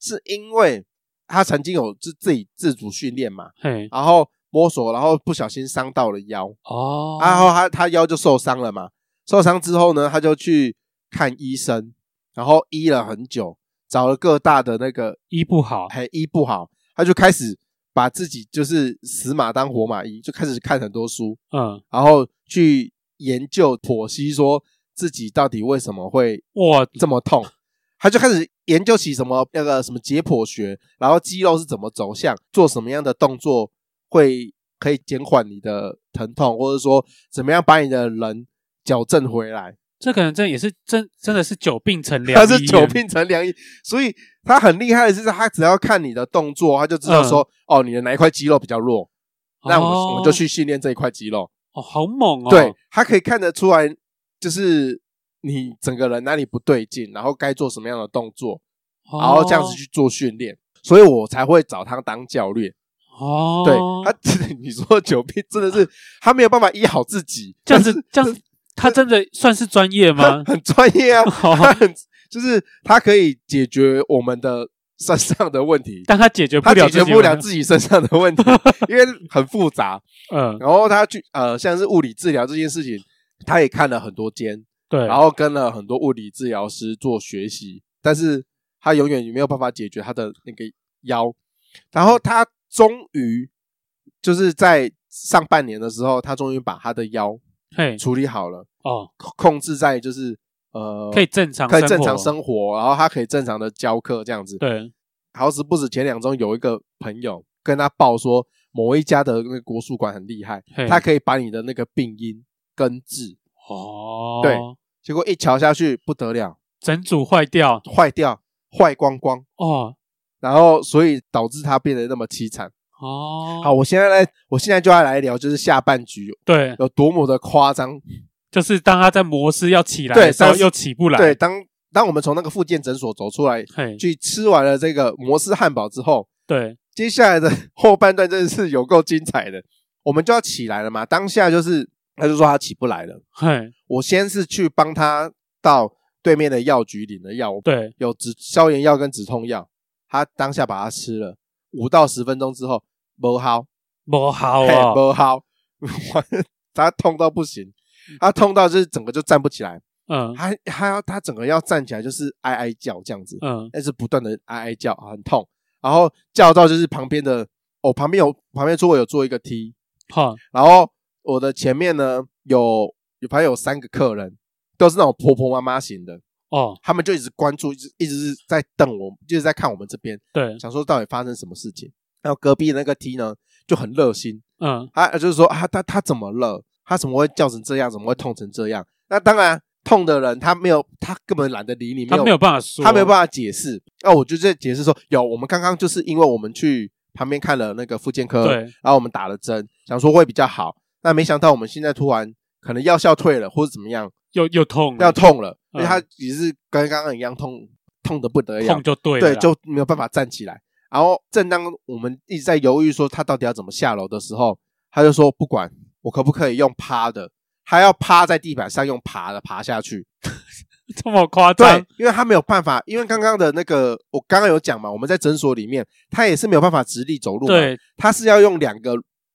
是因为他曾经有自自己自主训练嘛，嘿，然后摸索，然后不小心伤到了腰，哦，然后他他腰就受伤了嘛，受伤之后呢，他就去看医生，然后医了很久。找了各大的那个医不好，嘿医不好，他就开始把自己就是死马当活马医，就开始看很多书，嗯，然后去研究剖析，说自己到底为什么会哇。这么痛，他就开始研究起什么那个什么解剖学，然后肌肉是怎么走向，做什么样的动作会可以减缓你的疼痛，或者说怎么样把你的人矫正回来。这可能真也是真真的是久病成良医，他 是久病成良医，所以他很厉害的是，他只要看你的动作，他就知道说，嗯、哦，你的哪一块肌肉比较弱，那我们、哦、我们就去训练这一块肌肉。哦，好猛哦！对，他可以看得出来，就是你整个人哪里不对劲，然后该做什么样的动作，哦、然后这样子去做训练，所以我才会找他当教练。哦，对他，你说久病真的是他没有办法医好自己，这样子这样子。他真的算是专业吗？很专业啊，他很就是他可以解决我们的身上的问题，但他解决不了，解决不了自己身上的问题，因为很复杂。嗯，然后他去呃，像是物理治疗这件事情，他也看了很多间，对，然后跟了很多物理治疗师做学习，但是他永远也没有办法解决他的那个腰。然后他终于就是在上半年的时候，他终于把他的腰。嘿，处理好了哦，控制在就是呃，可以正常可以正常生活，然后他可以正常的教课这样子。对，好死不死前两周有一个朋友跟他报说，某一家的那个国术馆很厉害，他可以把你的那个病因根治。哦，对，结果一瞧下去不得了，整组坏掉，坏掉，坏光光哦，然后所以导致他变得那么凄惨。哦，好，我现在来，我现在就要来聊，就是下半局，对，有多么的夸张，就是当他在摩斯要起来的时候，又起不来。对，当当我们从那个复健诊所走出来，嘿去吃完了这个摩斯汉堡之后，对，接下来的后半段真的是有够精彩的。我们就要起来了嘛，当下就是他就说他起不来了，嘿，我先是去帮他到对面的药局领了药，对，有止消炎药跟止痛药，他当下把它吃了，五到十分钟之后。不好，不好啊，不好，他痛到不行，他痛到就是整个就站不起来，嗯，他他要他整个要站起来就是哀哀叫这样子，嗯，但是不断的哀哀叫，很痛，然后叫到就是旁边的，哦，旁边有旁边座位有做一个梯，好，然后我的前面呢有有反正有三个客人，都是那种婆婆妈妈型的，哦，他们就一直关注，一直一直是在瞪我，一直在看我们这边，对，想说到底发生什么事情。然后隔壁的那个 T 呢就很热心，嗯，他就是说啊，他他怎么了？他怎么会叫成这样？怎么会痛成这样？那当然，痛的人他没有，他根本懒得理你，他没有办法说，他没有办法解释。那我就在解释说，有我们刚刚就是因为我们去旁边看了那个复健科，对，然后我们打了针，想说会比较好。那没想到我们现在突然可能药效退了，或者怎么样，又又痛，要痛了，因为他也是跟刚刚一样痛，痛得不得了，痛就对了，对，就没有办法站起来。然后，正当我们一直在犹豫说他到底要怎么下楼的时候，他就说：“不管我可不可以用趴的，他要趴在地板上用爬的爬下去，这么夸张？对，因为他没有办法，因为刚刚的那个我刚刚有讲嘛，我们在诊所里面，他也是没有办法直立走路，对，他是要用两个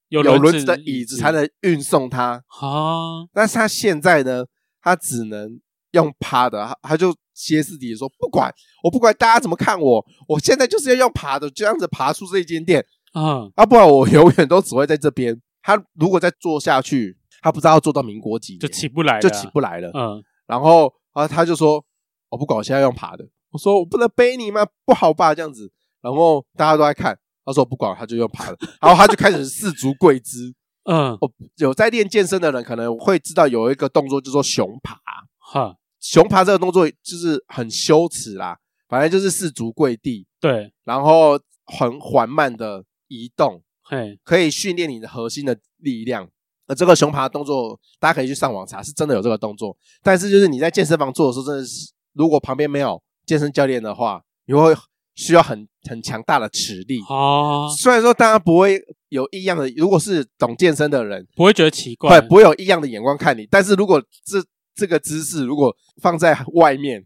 有轮子的椅子才能运送他啊。但是他现在呢，他只能用趴的，他他就歇斯底里说：“不管我不管大家怎么看我，我现在就是要用爬的，这样子爬出这间店啊，啊，不然我永远都只会在这边。他如果再做下去。”他不知道要做到民国几，就起不来了，就起不来了。嗯，然后啊，他就说：“我不管，我现在用爬的。”我说：“我不能背你吗？不好吧？这样子。”然后大家都在看，他说：“我不管，他就用爬的。”然后他就开始四足跪姿。嗯，哦，有在练健身的人可能会知道有一个动作，就是说熊爬。哈，熊爬这个动作就是很羞耻啦，反正就是四足跪地。对，然后很缓慢的移动，嘿，可以训练你的核心的力量。呃，这个熊爬的动作，大家可以去上网查，是真的有这个动作。但是就是你在健身房做的时候，真的是如果旁边没有健身教练的话，你会需要很很强大的持力。哦，虽然说大家不会有异样的，如果是懂健身的人，不会觉得奇怪，对不会有异样的眼光看你。但是如果这这个姿势如果放在外面，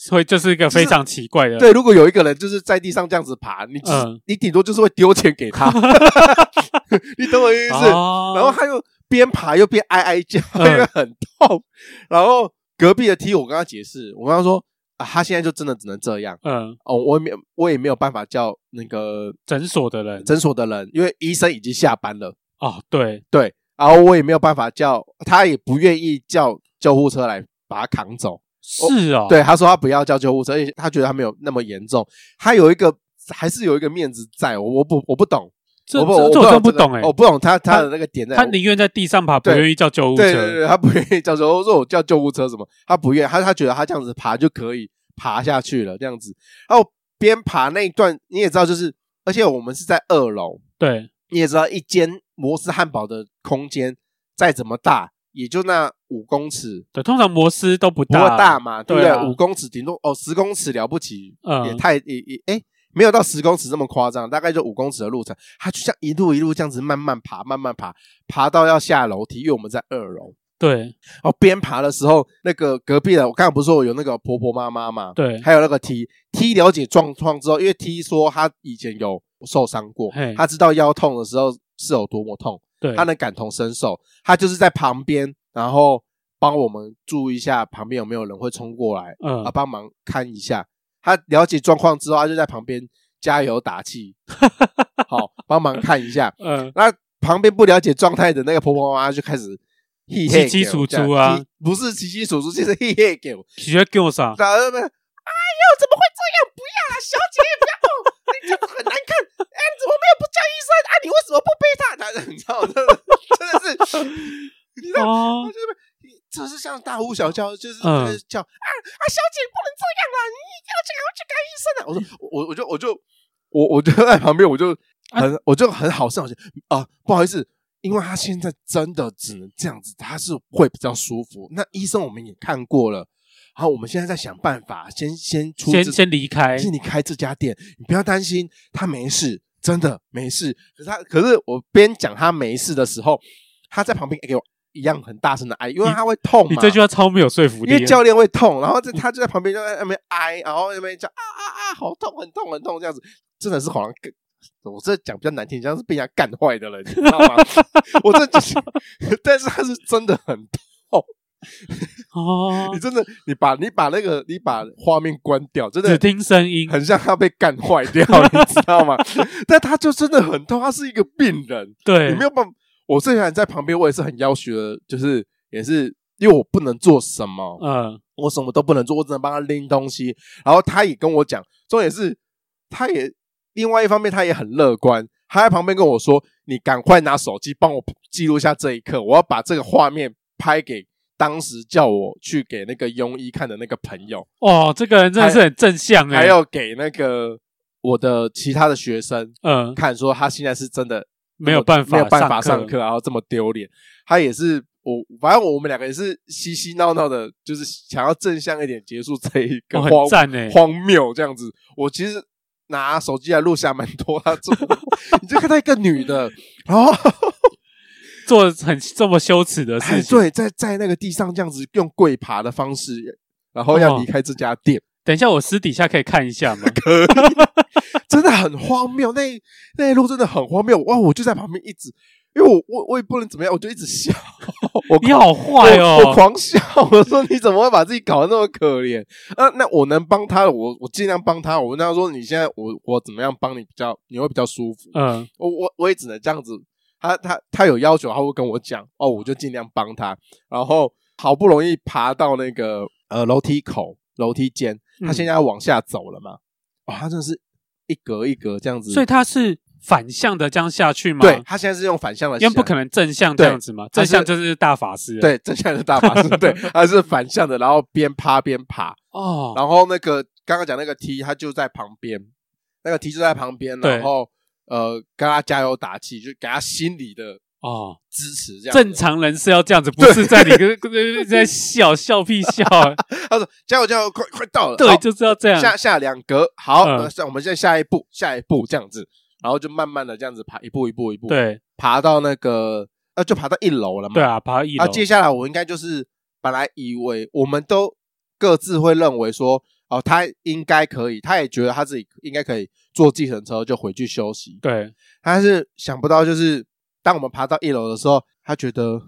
所以这是一个非常奇怪的。对，如果有一个人就是在地上这样子爬，你、嗯、你顶多就是会丢钱给他。你懂我意思？哦、然后他又边爬又边哀哀叫，因为很痛。嗯、然后隔壁的 T，我跟他解释，我跟他说啊，他现在就真的只能这样。嗯，哦，我也没有，我也没有办法叫那个诊所的人，诊所的人，因为医生已经下班了。哦，对对，然后我也没有办法叫，他也不愿意叫救护车来把他扛走。是哦，对，他说他不要叫救护车，而且他觉得他没有那么严重，他有一个还是有一个面子在，我我不我不懂。这我不我真不懂哎，我不懂他他的那个点在，他宁愿在地上爬，不愿意叫救护车。对对对，他不愿意叫救护车。我说我叫救护车什么？他不愿意，他他觉得他这样子爬就可以爬下去了，这样子。然后边爬那一段你也知道，就是而且我们是在二楼，对，你也知道一间摩斯汉堡的空间再怎么大，也就那五公尺。对，通常摩斯都不大，不大嘛，对不对？五公尺顶多哦，十公尺了不起，嗯，也太也也哎。没有到十公尺这么夸张，大概就五公尺的路程，他就像一路一路这样子慢慢爬，慢慢爬，爬到要下楼梯，因为我们在二楼。对，哦边爬的时候，那个隔壁的，我刚刚不是说我有那个婆婆妈妈嘛？对，还有那个 T T 了解状况之后，因为 T 说他以前有受伤过，他知道腰痛的时候是有多么痛，对，他能感同身受，他就是在旁边，然后帮我们注意一下旁边有没有人会冲过来，嗯，啊，帮忙看一下。他了解状况之后，他就在旁边加油打气，好帮忙看一下。嗯，那旁边不了解状态的那个婆婆妈妈就开始嘿嘿，七七数珠啊，不是七七数珠，就是嘿嘿给我，直接给我啥？咋了呢？哎呦，怎么会这样？不要啊，小姐不要，你这样很难看。哎，你怎么没有不叫医生？啊，你为什么不背他？他 你知道，真的真的是，你知道，我觉得。这是像大呼小叫，就是在叫、嗯、啊啊！小姐不能这样啊！你一定要赶快去看医生啊！我说我我就我就我我就在旁边，我就很、啊、我就很好笑好气啊！不好意思，因为他现在真的只能这样子，他是会比较舒服。那医生我们也看过了，然后我们现在在想办法，先先出先先离开，先离开这家店。你不要担心，他没事，真的没事。可是他可是我边讲他没事的时候，他在旁边给我。一样很大声的哀，因为他会痛嘛。你这句话超没有说服力。因为教练会痛，然后在他就在旁边就在那边哀，然后那边叫啊啊啊，好痛，很痛，很痛，这样子真的是好像更，我这讲比较难听，像是被人家干坏的人，你知道吗？我这就是，但是他是真的很痛。哦，你真的，你把你把那个你把画面关掉，真的只听声音，很像他被干坏掉，你知道吗？但他就真的很痛，他是一个病人，对，你没有办法。我虽然在旁边，我也是很要求的，就是也是因为我不能做什么，嗯，我什么都不能做，我只能帮他拎东西。然后他也跟我讲，重点是，他也另外一方面，他也很乐观，他在旁边跟我说：“你赶快拿手机帮我记录下这一刻，我要把这个画面拍给当时叫我去给那个庸医看的那个朋友。”哦，这个人真的是很正向诶，还要给那个我的其他的学生，嗯，看说他现在是真的。没有办法，没有办法上课，然后这么丢脸。他也是我，反正我们两个也是嘻嘻闹闹的，就是想要正向一点结束这一个荒荒谬这样子。我其实拿手机来录下蛮多，他做，你就看到一个女的，然后做很这么羞耻的事情。对，在在那个地上这样子用跪爬的方式，然后要离开这家店。哦、等一下，我私底下可以看一下吗？可以，真的很荒谬，那那一路真的很荒谬。哇，我就在旁边一直。因为我我我也不能怎么样，我就一直笑。我你好坏哦我！我狂笑，我说你怎么会把自己搞得那么可怜？啊，那我能帮他，我我尽量帮他。我跟他说，你现在我我怎么样帮你比较你会比较舒服？嗯，我我我也只能这样子。他他他有要求，他会跟我讲哦，我就尽量帮他。然后好不容易爬到那个呃楼梯口楼梯间，他现在要往下走了嘛？哇、嗯哦，他真的是一格一格这样子，所以他是。反向的这样下去吗？对，他现在是用反向的，因为不可能正向这样子嘛。正向就是大法师，对，正向是大法师，对，他是反向的，然后边趴边爬哦。然后那个刚刚讲那个梯他就在旁边，那个梯就在旁边，然后呃，跟他加油打气，就给他心里的哦支持。这样，正常人是要这样子，不是在你跟 在笑笑屁笑。他说：“加油加油，快快到了。”对，就是要这样。下下两格，好，那我们现在下一步，下一步这样子。然后就慢慢的这样子爬，一步一步一步，对，爬到那个，呃，就爬到一楼了嘛。对啊，爬到一楼。啊，接下来我应该就是本来以为我们都各自会认为说，哦，他应该可以，他也觉得他自己应该可以坐计程车就回去休息。对，但是想不到就是当我们爬到一楼的时候，他觉得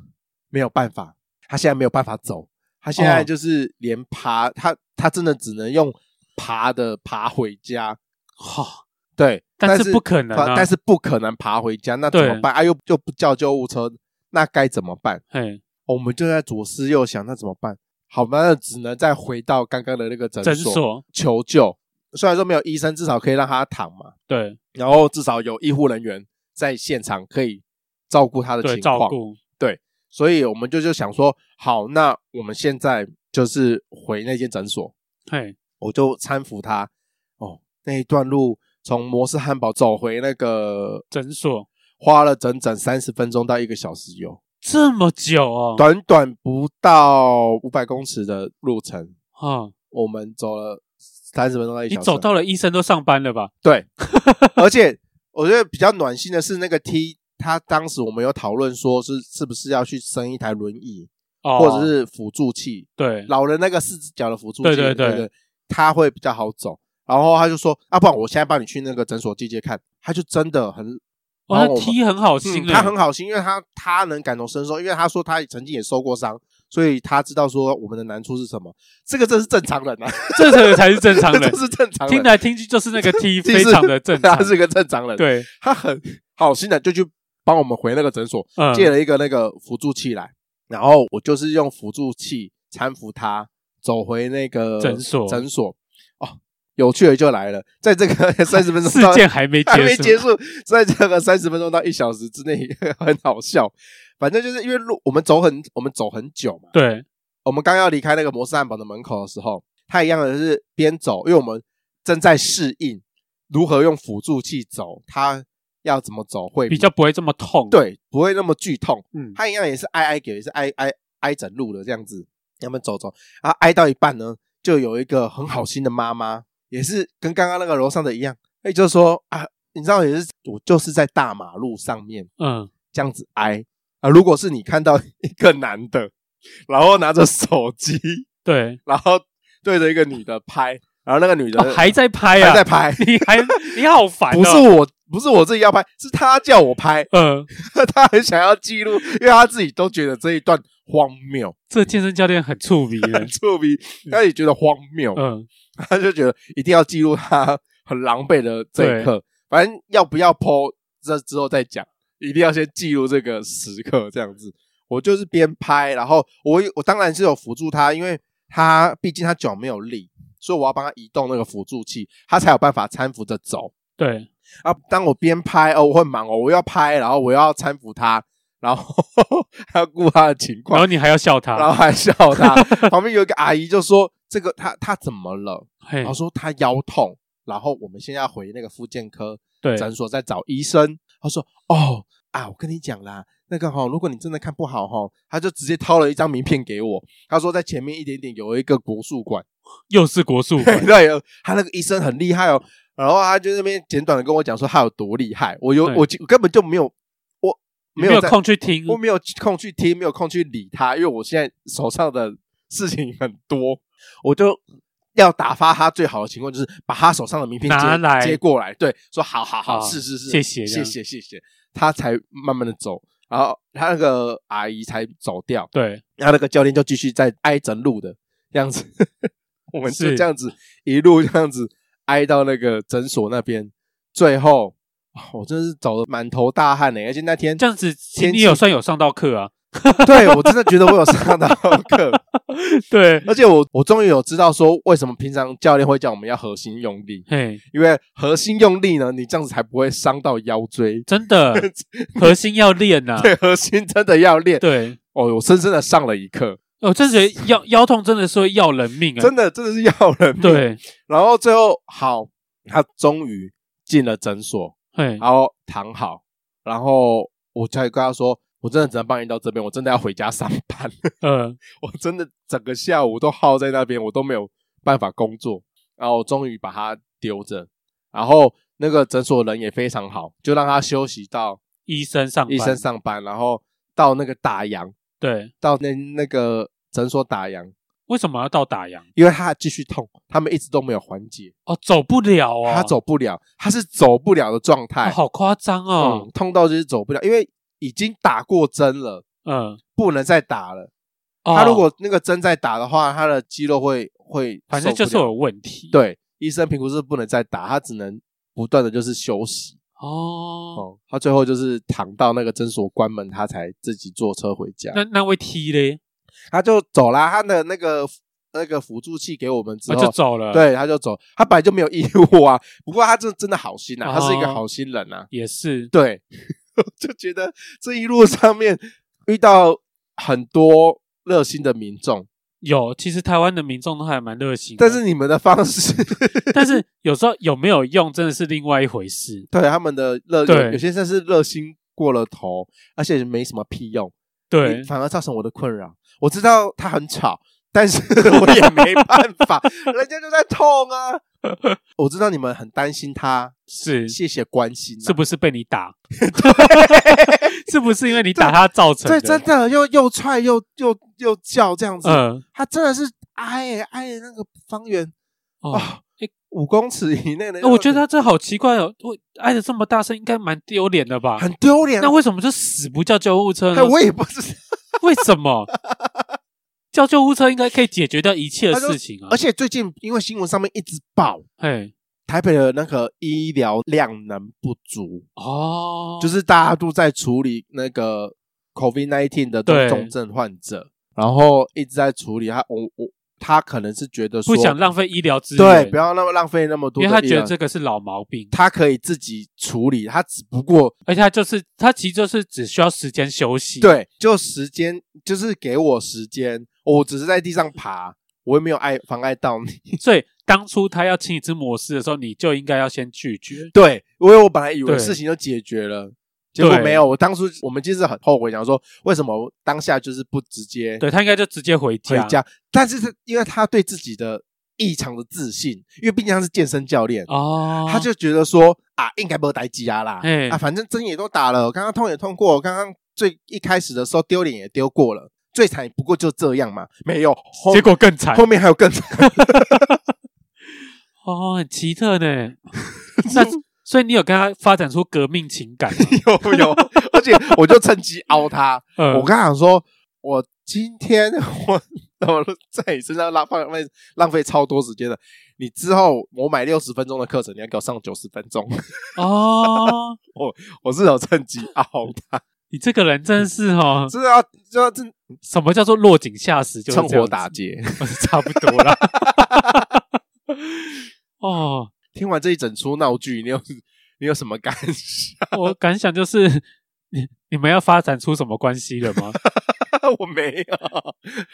没有办法，他现在没有办法走，他现在就是连爬，哦、他他真的只能用爬的爬回家。哈、哦。对，但是不可能，但是不可能爬回家，那怎么办？啊，又又不叫救护车，那该怎么办？嘿，我们就在左思右想，那怎么办？好吧，那只能再回到刚刚的那个诊所求救。虽然说没有医生，至少可以让他躺嘛。对，然后至少有医护人员在现场可以照顾他的情况。照顾。对，所以我们就就想说，好，那我们现在就是回那间诊所。嘿，我就搀扶他。哦，那一段路。从摩斯汉堡走回那个诊所，花了整整三十分钟到一个小时有这么久哦？短短不到五百公尺的路程，哈，我们走了三十分钟到一小时。你走到了医生都上班了吧？对，而且我觉得比较暖心的是那个 T，他当时我们有讨论说是是不是要去生一台轮椅，哦，或者是辅助器，对，老人那个四只脚的辅助器，对对对，他会比较好走。然后他就说：“啊，不然我现在帮你去那个诊所接接看。”他就真的很，哇，他 T 很好心，他很好心，因为他他能感同身受，因为他说他曾经也受过伤，所以他知道说我们的难处是什么。这个真是正常人啊，这个才是正常人，这是正常人。听来听去就是那个 T 非常的正常，他是个正常人。对，他很好心的就去帮我们回那个诊所，借了一个那个辅助器来，然后我就是用辅助器搀扶他走回那个诊所诊所哦。有趣的就来了，在这个 三十分钟事件还没还没结束，在这个三十分钟到一小时之内 很好笑。反正就是因为路我们走很我们走很久嘛。对，我们刚要离开那个摩斯汉堡的门口的时候，他一样的是边走，因为我们正在适应如何用辅助器走，他要怎么走会比较不会这么痛，对，不会那么剧痛。嗯，他一样也是挨挨给，也是挨挨挨整路的这样子，他们走走，然后挨到一半呢，就有一个很好心的妈妈。也是跟刚刚那个楼上的一样，也就是说啊，你知道也是我就是在大马路上面，嗯，这样子挨啊。如果是你看到一个男的，然后拿着手机，对，然后对着一个女的拍，然后那个女的、哦、还在拍啊，还在拍，你还你好烦、哦，不是我，不是我自己要拍，是他叫我拍，嗯，他很想要记录，因为他自己都觉得这一段荒谬。这健身教练很触鼻，很触鼻，他也觉得荒谬，嗯。他就觉得一定要记录他很狼狈的这一刻，反正要不要 po 这之后再讲，一定要先记录这个时刻这样子。我就是边拍，然后我我当然是有辅助他，因为他毕竟他脚没有力，所以我要帮他移动那个辅助器，他才有办法搀扶着走。对啊，当我边拍哦，我会忙哦，我要拍，然后我要搀扶他，然后 还要顾他的情况，然后你还要笑他，然后还笑他。旁边有一个阿姨就说。这个他他怎么了？然后说他腰痛，然后我们现在回那个复健科诊所再找医生。他说：“哦啊，我跟你讲啦，那个哈，如果你真的看不好哈，他就直接掏了一张名片给我。他说在前面一点点有一个国术馆，又是国术馆。对，他那个医生很厉害哦。然后他就那边简短的跟我讲说他有多厉害。我有我，我根本就没有我没有没有空去听，我没有空去听，没有空去理他，因为我现在手上的事情很多，我就要打发他最好的情况就是把他手上的名片接拿来接过来，对，说好好好，好是是是，谢谢谢谢谢谢，他才慢慢的走，然后他那个阿姨才走掉，对，然后那个教练就继续在挨着路的这样子，我们就这样子一路这样子挨到那个诊所那边，最后。我真的是走的满头大汗呢，而且那天这样子，你有算有上到课啊？对，我真的觉得我有上到课，对，而且我我终于有知道说为什么平常教练会叫我们要核心用力，嘿，因为核心用力呢，你这样子才不会伤到腰椎，真的，核心要练呐，对，核心真的要练，对，哦，我深深的上了一课，我真觉得腰腰痛真的是会要人命啊，真的真的是要人命，对，然后最后好，他终于进了诊所。嘿，然后躺好，然后我才跟他说：“我真的只能帮你到这边，我真的要回家上班。”嗯，我真的整个下午都耗在那边，我都没有办法工作。然后我终于把它丢着，然后那个诊所人也非常好，就让他休息到医生上班，医生上班，然后到那个打烊，对，到那那个诊所打烊。为什么要到打烊？因为他继续痛，他们一直都没有缓解。哦，走不了哦，他走不了，他是走不了的状态。哦，好夸张哦，嗯，痛到就是走不了，因为已经打过针了，嗯，不能再打了。哦，他如果那个针再打的话，他的肌肉会会，反正就是有问题。对，医生评估是不能再打，他只能不断的就是休息。哦，哦，他最后就是躺到那个诊所关门，他才自己坐车回家。那那位 T 嘞？他就走啦，他的那个那个辅助器给我们之后就走了。对，他就走。他本来就没有义务啊，不过他这真的好心啊，他是一个好心人啊。也是，对，就觉得这一路上面遇到很多热心的民众。有，其实台湾的民众都还蛮热心，但是你们的方式，但是有时候有没有用，真的是另外一回事。对，他们的热，有些真是热心过了头，而且没什么屁用。对，反而造成我的困扰。我知道他很吵，但是 我也没办法，人家就在痛啊。我知道你们很担心他，是谢谢关心、啊，是不是被你打？是不是因为你打他造成的？对，真的又又踹又又又叫这样子。嗯，他真的是挨、欸、挨那个方圆哦，欸、五公尺以内的。我觉得他这好奇怪哦，会挨的这么大声，应该蛮丢脸的吧？很丢脸。那为什么就死不叫救护车呢？我也不知道。为什么叫救护车应该可以解决掉一切的事情啊？而且最近因为新闻上面一直报，嘿，台北的那个医疗量能不足。哦，就是大家都在处理那个 COVID nineteen 的重症患者，然后一直在处理他，我我。他可能是觉得说不想浪费医疗资源，对，不要那么浪费那么多，因为他觉得这个是老毛病，他可以自己处理，他只不过，而且他就是他其实就是只需要时间休息，对，就时间就是给我时间，我只是在地上爬，我也没有碍妨碍到你，所以当初他要请你吃摩斯的时候，你就应该要先拒绝，对，因为我本来以为事情就解决了。结果没有，我当初我们其实很后悔，想说为什么当下就是不直接，对，他应该就直接回家。回家，但是是因为他对自己的异常的自信，因为毕竟他是健身教练哦，他就觉得说啊，应该不会待机啊啦，嘿啊，反正针也都打了，刚刚痛也痛过，刚刚最一开始的时候丢脸也丢过了，最惨不过就这样嘛，没有，结果更惨，后面还有更惨，哦，很奇特呢，那。所以你有跟他发展出革命情感？有有，而且我就趁机凹他。嗯、我跟他讲说，我今天我我在你身上浪费浪费超多时间的。你之后我买六十分钟的课程，你要给我上九十分钟。哦，我我是有趁机凹他。你这个人真是哦，是啊，这这什么叫做落井下石？就趁火打劫，差不多了。哦。听完这一整出闹剧，你有 你有什么感想？我感想就是，你你们要发展出什么关系了吗？我没有，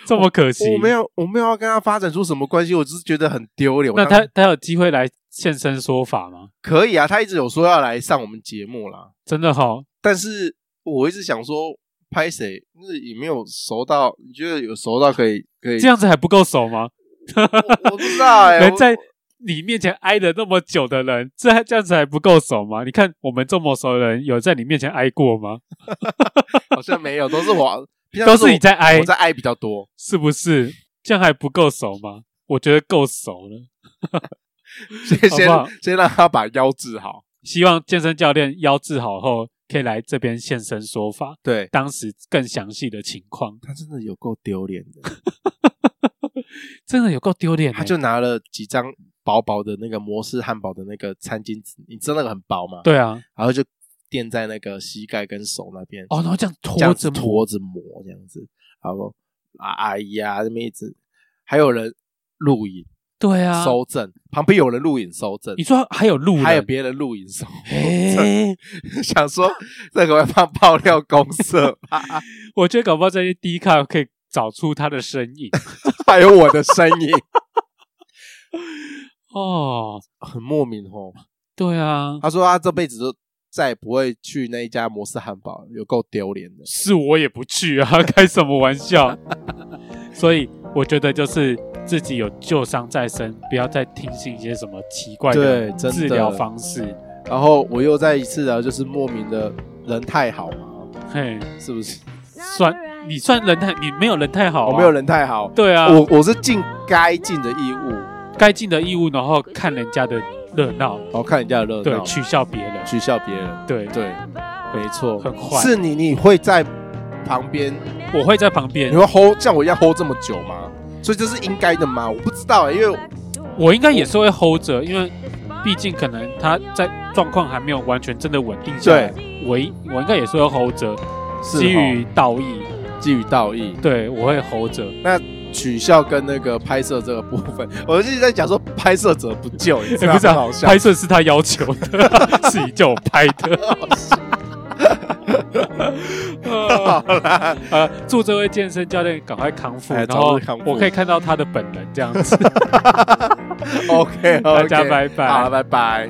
这么可惜。我没有，我没有要跟他发展出什么关系，我只是觉得很丢脸。那他他有机会来现身说法吗？可以啊，他一直有说要来上我们节目啦，真的哈。但是我一直想说，拍谁？那也没有熟到，你觉得有熟到可以可以？这样子还不够熟吗？我，我不知道哎、欸，人在。你面前挨了那么久的人，这这样子还不够熟吗？你看我们这么熟的人，有在你面前挨过吗？好像没有，都是我，都是你在挨，我在挨比较多，是不是？这样还不够熟吗？我觉得够熟了。先先先让他把腰治好，希望健身教练腰治好后可以来这边现身说法。对，当时更详细的情况，他真的有够丢脸的，真的有够丢脸。他就拿了几张薄薄的那个摩斯汉堡的那个餐巾纸，你知道那个很薄吗？对啊，然后就垫在那个膝盖跟手那边。哦，然后这样拖着拖着磨这样子，然后啊哎呀，这么一直还有人录影。对啊，收证旁边有人录影收证。你说还有录，还有别人录影收证，想说这个会放爆料公社。我觉得搞不好这些 D 卡可以找出他的身影，还有我的身影。哦，很莫名哦。对啊，他说他这辈子都再也不会去那一家摩斯汉堡，有够丢脸的。是我也不去啊，开什么玩笑？所以我觉得就是。自己有旧伤在身，不要再听信一些什么奇怪的治疗方式。然后我又再一次的，就是莫名的人太好嘛，嘿，是不是？算你算人太，你没有人太好，啊，我没有人太好。对啊，我我是尽该尽的义务，该尽的义务，然后看人家的热闹，然后看人家的热闹，对，取笑别人，取笑别人，对。对，没错，很坏。是你，你会在旁边，我会在旁边，你会 hold 像我一样 hold 这么久吗？所以这是应该的吗？我不知道、欸，因为我应该也是会 hold 着，因为毕竟可能他在状况还没有完全真的稳定下来。对，我我应该也是会 hold 着，基于道义，基于道义，对，我会 hold 着。那取笑跟那个拍摄这个部分，我一直在讲说拍摄者不救，也 不是好笑，拍摄是他要求的，是你叫我拍的。好啦，呃，祝这位健身教练赶快康复，然后我可以看到他的本人这样子。OK，大家拜拜，好，拜拜。